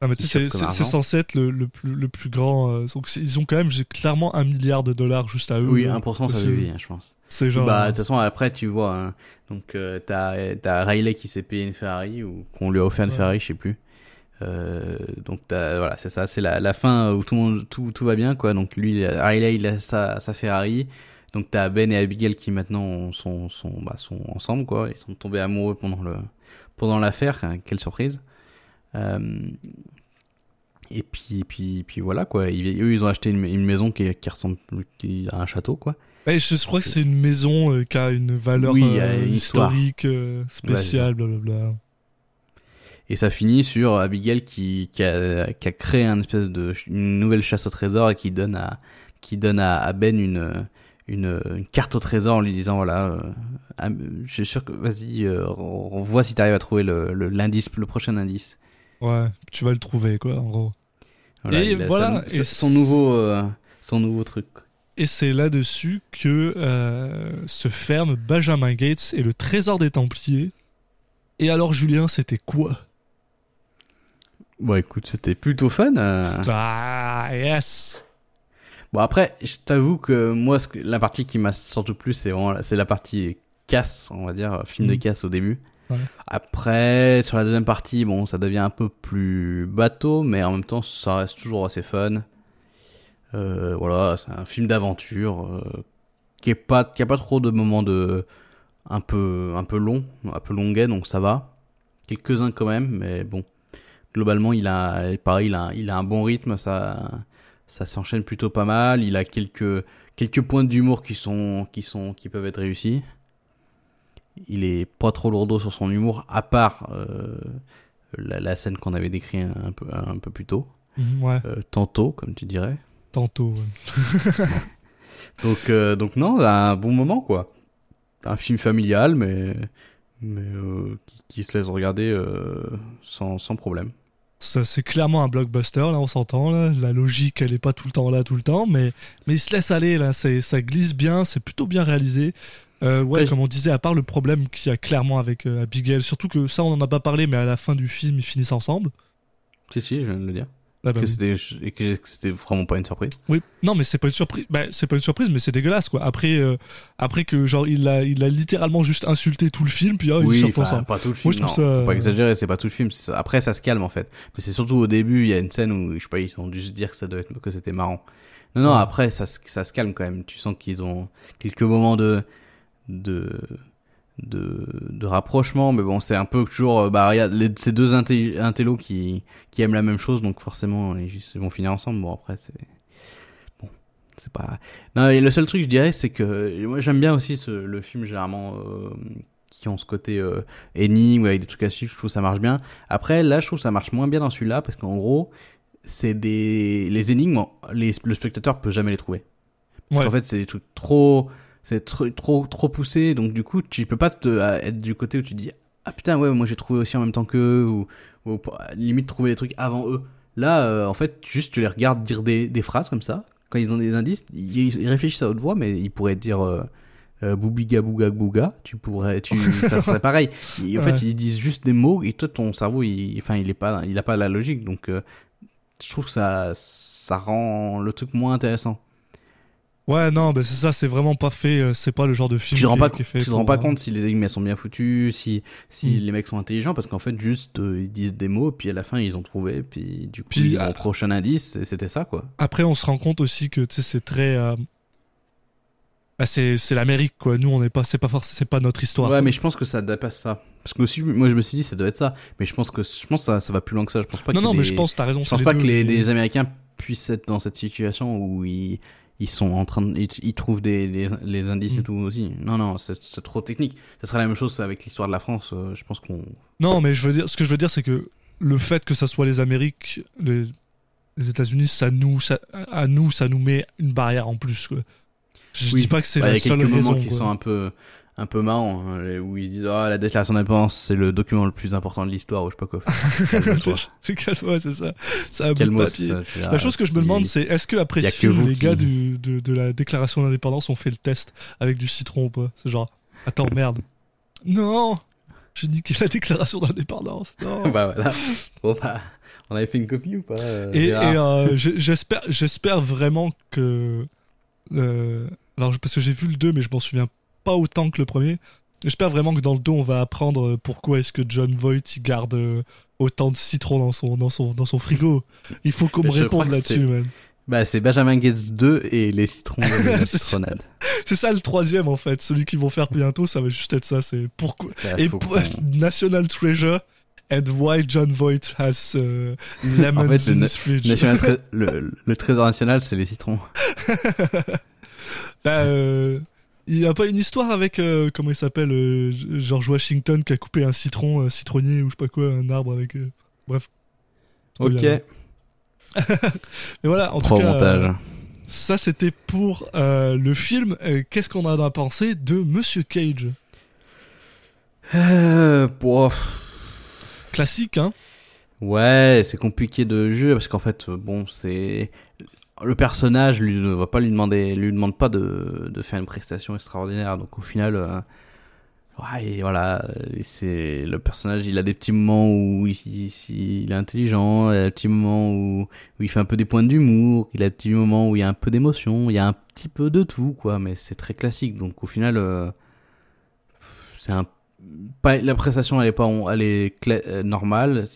Ah, mais c'est- censé être le, le plus, le plus grand. euh, donc ils ont quand même clairement un milliard de dollars juste à eux. Oui, là. 1% ça suffit, hein, je pense. C'est genre. Bah, de toute façon, après, tu vois, hein, donc euh, t'as Riley qui s'est payé une Ferrari ou qu'on lui a offert une Ouais. Ferrari, je sais plus. Euh, donc voilà, c'est ça, c'est la, la fin où tout, le monde, tout, tout va bien, quoi. Donc lui, Riley, il a sa, sa Ferrari. Donc t'as Ben et Abigail qui maintenant sont, sont, bah, sont ensemble, quoi. Ils sont tombés amoureux pendant le pendant l'affaire. hein, Quelle surprise. Euh, et puis, puis, puis voilà, quoi. Ils, eux, ils ont acheté une, une maison qui, qui ressemble qui, à un château, quoi. Ouais, je crois que c'est une maison euh, qui a une valeur Oui, euh, une historique euh, spéciale, blablabla. Et ça finit sur Abigail qui, qui, a, qui a créé un espèce de une nouvelle chasse au trésor et qui donne à qui donne à, à Ben une, une une carte au trésor en lui disant voilà euh, je suis sûr que vas-y euh, on, on voit si t'arrives à trouver le le- l'indice le prochain indice Ouais, tu vas le trouver, quoi, en gros. Voilà, Et il voilà, sa- et son nouveau euh, son nouveau truc Et c'est là-dessus que se ferme Benjamin Gates et le trésor des Templiers. Et alors, Julien, c'était quoi? Bon écoute c'était plutôt fun. Ah, yes Bon après, je t'avoue que moi, ce que- la partie qui m'a surtout plu, c'est vraiment la- c'est la partie casse, on va dire, film de Mhm. casse au début. Ouais. Après, sur la deuxième partie, bon, ça devient un peu plus bateau, mais en même temps, ça reste toujours assez fun. Euh, voilà, c'est un film d'aventure euh, qui est pas qui a pas trop de moments de un peu un peu long, un peu longuet, donc ça va. Quelques uns quand même, mais bon, globalement, il a pareil, il a il a un bon rythme, ça ça s'enchaîne plutôt pas mal. Il a quelques quelques points d'humour qui sont qui sont qui peuvent être réussis. Il est pas trop lourdeau sur son humour, à part euh, la, la scène qu'on avait décrit un, peu un peu plus tôt, Mhm, Ouais, euh, tantôt comme tu dirais. tantôt. ouais. Donc euh, donc non, un bon moment quoi. Un film familial, mais mais euh, qui, qui se laisse regarder sans sans problème. C'est clairement un blockbuster, là, on s'entend. La logique, elle est pas tout le temps là, tout le temps, mais, mais il se laisse aller, là. Ça glisse bien, c'est plutôt bien réalisé. Euh, ouais, Ouais, comme on disait, à part le problème qu'il y a clairement avec euh, Abigail, surtout que ça, on en a pas parlé, mais à la fin du film, ils finissent ensemble. Si si, je viens de le dire. Ah bah que oui. c'était et que c'était vraiment pas une surprise. Oui, non, mais c'est pas une surprise. Bah, c'est pas une surprise, mais c'est dégueulasse, quoi. Après, euh, après que genre il a, il a littéralement juste insulté tout le film, puis ah, oui, sortent enfin, ensemble. pas tout le film. Moi, je non, ça, Faut pas euh, exagérer, c'est pas tout le film. Après, ça se calme en fait. Mais c'est surtout au début, il y a une scène où je sais pas, ils ont dû se dire que ça devait être, que c'était marrant. Non, non. Ouais. Après, ça, se- ça se calme quand même. Tu sens qu'ils ont quelques moments de de de, de rapprochement, mais bon, c'est un peu toujours, euh, bah, regarde, les, ces deux intellos qui, qui aiment la même chose, donc forcément, ils, ils vont finir ensemble. Bon, après, c'est, bon, c'est pas. Non, et le seul truc, je dirais, c'est que moi j'aime bien aussi ce, le film généralement euh, qui ont ce côté euh, énigme avec des trucs à suivre. Je trouve que ça marche bien. Après, là, je trouve que ça marche moins bien dans celui-là parce qu'en gros, c'est des les énigmes, les, le spectateur peut jamais les trouver. Parce Ouais. qu'en fait, c'est des trucs trop, c'est trop, trop, trop poussé. Donc du coup, tu peux pas te, être du côté où tu dis ah putain ouais, moi j'ai trouvé aussi en même temps qu'eux ou, ou limite trouver les trucs avant eux. Là, euh, en fait, juste tu les regardes dire des, des phrases comme ça. Quand ils ont des indices, ils, ils réfléchissent à haute voix, mais ils pourraient dire euh, euh, boubiga bouga bouga. Tu pourrais, tu, ça serait pareil. En Ouais. fait, ils disent juste des mots et toi, ton cerveau, il, enfin, il est pas, il a pas la logique. Donc, euh, je trouve que ça, ça rend le truc moins intéressant. Ouais, non, bah c'est ça, c'est vraiment pas fait. euh, C'est pas le genre de film Tu qui, pas, qui est fait. tu te rends pas euh, compte si les énigmes elles sont bien foutues, si, si Mm. les mecs sont intelligents, parce qu'en fait, juste, euh, ils disent des mots, puis à la fin, ils ont trouvé, puis du coup, Puis, au prochain indice, et c'était ça, quoi. Après, on se rend compte aussi que c'est très. euh, bah, c'est c'est l'Amérique, quoi. Nous, on n'est pas. C'est pas forcément. C'est pas notre histoire. Ouais, quoi. mais je pense que ça dépasse ça. Parce que aussi, moi, je me suis dit, ça doit être ça. Mais je pense que, je pense que ça, ça va plus loin que ça. Je pense pas non, que non, les- mais je pense, t'as raison. je pense pas deux, que les, les Américains puissent être dans cette situation où ils, ils sont en train de, ils, ils trouvent des, des- les indices et Mm. tout aussi. Non, non, c'est trop technique. Ça serait la même chose avec l'histoire de la France. euh, je pense qu'on, Non, mais je veux dire, ce que je veux dire, c'est que le fait que ça soit les Amériques, les, les États-Unis, ça nous, ça, à nous, ça nous met une barrière en plus. Quoi. Je Oui. dis pas que c'est Bah, il la y a quelques seule moments qui quoi. sont un peu, un peu marrants, hein, où ils se disent, ah, la déclaration d'indépendance, c'est le document le plus important de l'histoire, ou je sais pas quoi. Calme-toi. C'est ça. C'est un bout de papier. ça, La chose que je me demande, c'est est-ce que après ce film, les qui- gars du, de, de la déclaration d'indépendance ont fait le test avec du citron ou pas? C'est genre, attends, merde. Non J'ai niqué la déclaration d'indépendance. Non bah voilà. Bon, bah, on avait fait une copie ou pas euh, Et, euh, j'espère, j'espère vraiment que. euh, alors, parce que j'ai vu le 2, mais je m'en souviens pas autant que le premier. J'espère vraiment que dans le 2, on va apprendre euh, pourquoi est-ce que John Voight il garde euh, autant de citron dans son, dans son, dans son frigo. Il faut qu'on me réponde là-dessus, c'est- man. Bah, c'est Benjamin Gates 2 et les citrons de la C'est ça. citronnade. C'est ça le troisième en fait. Celui qu'ils vont faire bientôt, ça va juste être ça. C'est pourquoi. Bah, Et pour- National Treasure and why John Voight has uh, lemons En fait, le in his fridge. Le, le trésor national, c'est les citrons. Bah, euh, il y a pas une histoire avec euh, comment il s'appelle euh, George Washington qui a coupé un citron, un citronnier ou je sais pas quoi, un arbre avec. euh, Bref. Ok. Mais voilà, en Trop tout cas, montage. euh, ça c'était pour le film. Qu'est-ce qu'on en a pensé de Monsieur Cage? Euh, bon, Classique, hein Ouais, c'est compliqué de juger parce qu'en fait, bon, c'est le personnage ne va pas lui demander, lui demande pas de, de faire une prestation extraordinaire. Donc au final, euh, ouais, voilà, c'est le personnage. Il a des petits moments où il, il- est intelligent, il a des petits moments où, il fait un peu des points d'humour, il a des petits moments où il y a un peu d'émotion, il y a un petit peu de tout, quoi. Mais c'est très classique. Donc au final, euh, c'est un pas la prestation elle est pas elle est euh, normale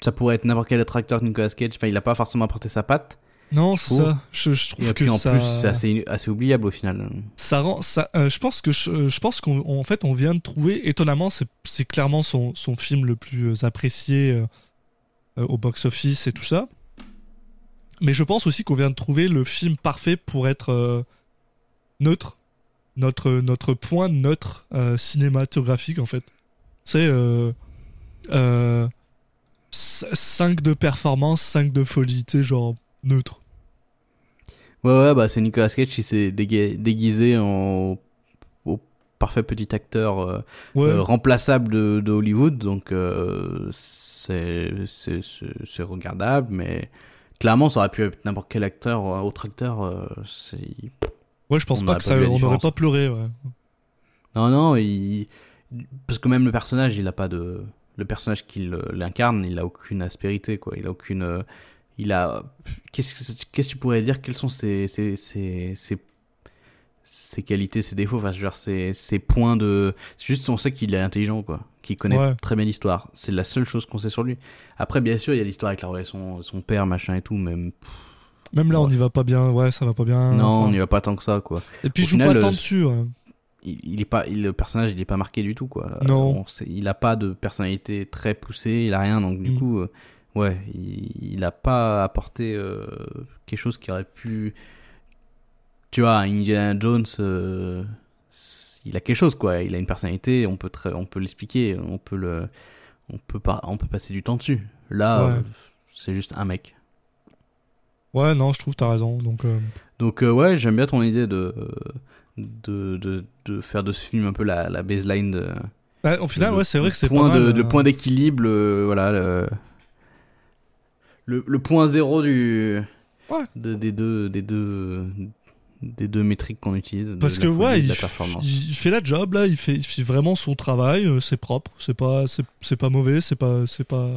ça pourrait être n'importe quel autre que Nicolas Cage enfin il a pas forcément apporté sa patte Non, c'est ça. Je, je trouve et que puis en ça, plus c'est assez assez oubliable au final ça rend, ça, euh, je pense que je, je pense qu'en en fait on vient de trouver, étonnamment, c'est, clairement son, son film le plus euh, apprécié euh, euh, au box-office et tout ça. Mais je pense aussi qu'on vient de trouver le film parfait pour être euh, neutre, notre notre point neutre euh, cinématographique en fait. C'est euh, euh, 5 de performance, 5 de folie, tu sais, genre neutre. ouais ouais bah c'est Nicolas Cage qui s'est déguisé en au parfait petit acteur euh, Ouais. euh, remplaçable de, de Hollywood donc euh, c'est regardable mais clairement ça aurait pu être n'importe quel acteur euh, autre acteur Ouais, je pense On pas que pas ça, on n'aurait pas pleuré. Ouais. Non, non, il... parce que même le personnage, il a pas de. Le personnage qui l'incarne, il a aucune aspérité, quoi. Il a aucune. Il a. Qu'est-ce que tu pourrais dire? Quels sont ses, ses, ses, ses, ses qualités, ses défauts? Enfin, dire, ses, ses points de. C'est juste, on sait qu'il est intelligent, quoi. Qu'il connaît Ouais. très bien l'histoire. C'est la seule chose qu'on sait sur lui. Après, bien sûr, il y a l'histoire avec la relation, son père, machin et tout, même. Même là, on n'y va pas bien. Ouais, ça va pas bien. non, Enfin, on n'y va pas tant que ça, quoi. Et puis, au je joue final, pas tant euh, dessus. ouais. il, il est pas il- le personnage il est pas marqué du tout quoi Non. On sait- il a pas de personnalité très poussée il a rien donc du Mm. coup euh, ouais il, il a pas apporté euh, quelque chose qui aurait pu tu vois, Indiana Jones, euh, il a quelque chose, quoi. Il a une personnalité, on peut, très- on peut l'expliquer, on peut le, on peut pas, on peut passer du temps dessus. Là, Ouais. euh, c'est juste un mec. Ouais, non, je trouve t'as raison. Donc, Donc ouais, j'aime bien ton idée de, de, de, de faire de ce film un peu la, la baseline de. bah, au final, ouais, c'est vrai que c'est point pas mal. de, le point d'équilibre, voilà, le, le, le point zéro du Ouais. de- des deux des deux des deux métriques qu'on utilise. Parce que ouais, il, fait la job là, il fait, il fait vraiment son travail, euh, c'est propre, c'est pas, c'est, pas mauvais, c'est pas, c'est pas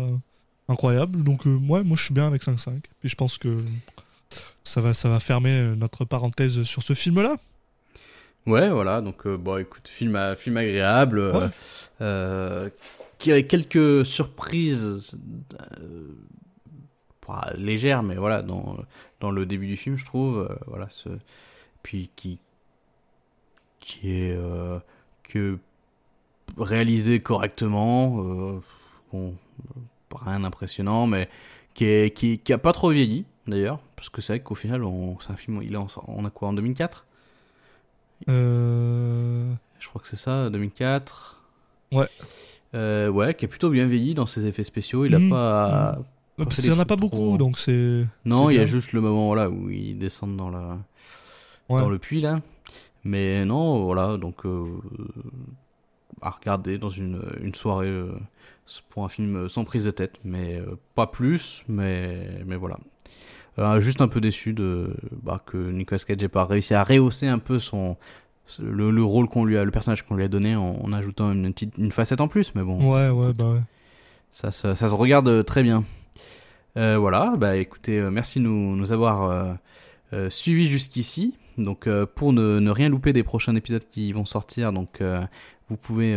incroyable. Donc euh, ouais, moi je suis bien avec 5-5. Puis je pense que ça va, ça va fermer euh, notre parenthèse sur ce film-là. Ouais, voilà. Donc euh, bon, écoute, film à- film agréable, Ouais. qui a quelques surprises légères, mais voilà, dans dans le début du film, je trouve, euh, voilà, ce, puis qui qui est euh, que réalisé correctement, euh, bon, rien d'impressionnant, mais qui est qui, qui a pas trop vieilli d'ailleurs, parce que c'est vrai qu'au final, on, c'est un film, il est en, on a quoi en 2004 Euh... je crois que c'est ça, 2004. Ouais. Euh, ouais, qui a plutôt bien vieilli dans ses effets spéciaux. Il a Mhm. pas. Ouais, parce qu'il y des en a pas beaucoup, trop- donc c'est. Non, il y a juste le moment là où ils descendent dans le Ouais. dans le puits là. Mais non, voilà, donc euh, à regarder dans une une soirée euh, pour un film sans prise de tête, mais euh, pas plus, mais mais voilà. Juste un peu déçu de bah, que Nicolas Cage n'ait pas réussi à rehausser un peu son le, le rôle qu'on lui a le personnage qu'on lui a donné en, en ajoutant une petite une facette en plus mais bon Ouais, ouais, bah ouais. ça, ça, ça se regarde très bien. Euh, voilà, bah écoutez, euh, merci de nous, avoir euh, suivis jusqu'ici. Donc pour ne, rien louper des prochains épisodes qui vont sortir, donc vous pouvez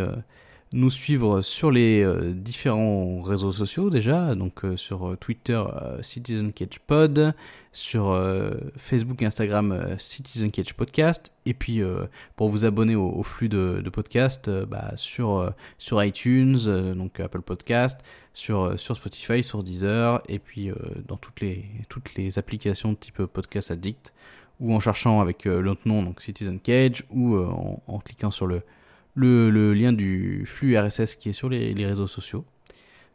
nous suivre sur les différents réseaux sociaux déjà, donc sur Twitter euh, sur Facebook et Instagram Citizen et puis pour vous abonner au, flux de, de podcasts bah, sur, iTunes, donc Apple Podcast, sur, euh, sur Spotify, sur Deezer, et puis euh, dans toutes les, toutes les applications de type Podcast Addict, ou en cherchant avec euh, l'autre nom, donc Citizen Cage, ou euh, en, en cliquant sur le, le, le lien du flux RSS qui est sur les, les réseaux sociaux.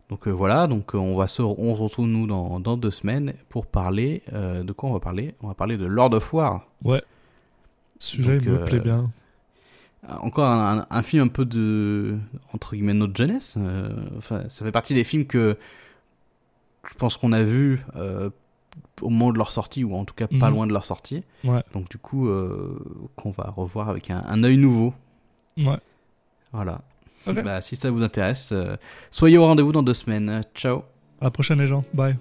Donc euh, voilà, donc euh, on va se, on se retrouve nous dans, dans deux semaines pour parler euh, de quoi on va parler? On va parler de Lord of War. Celui-là, il me euh, plaît bien. Encore un, un- un film un peu de entre guillemets notre jeunesse. euh, enfin, ça fait partie des films que je pense qu'on a vu euh, au moment de leur sortie ou en tout cas pas Mhm. loin de leur sortie. Ouais. Donc du coup euh, qu'on va revoir avec un, un œil nouveau. Ouais. Voilà. Ok. Bah, si ça vous intéresse, euh, soyez au rendez-vous dans deux semaines. Ciao. À la prochaine, les gens. Bye.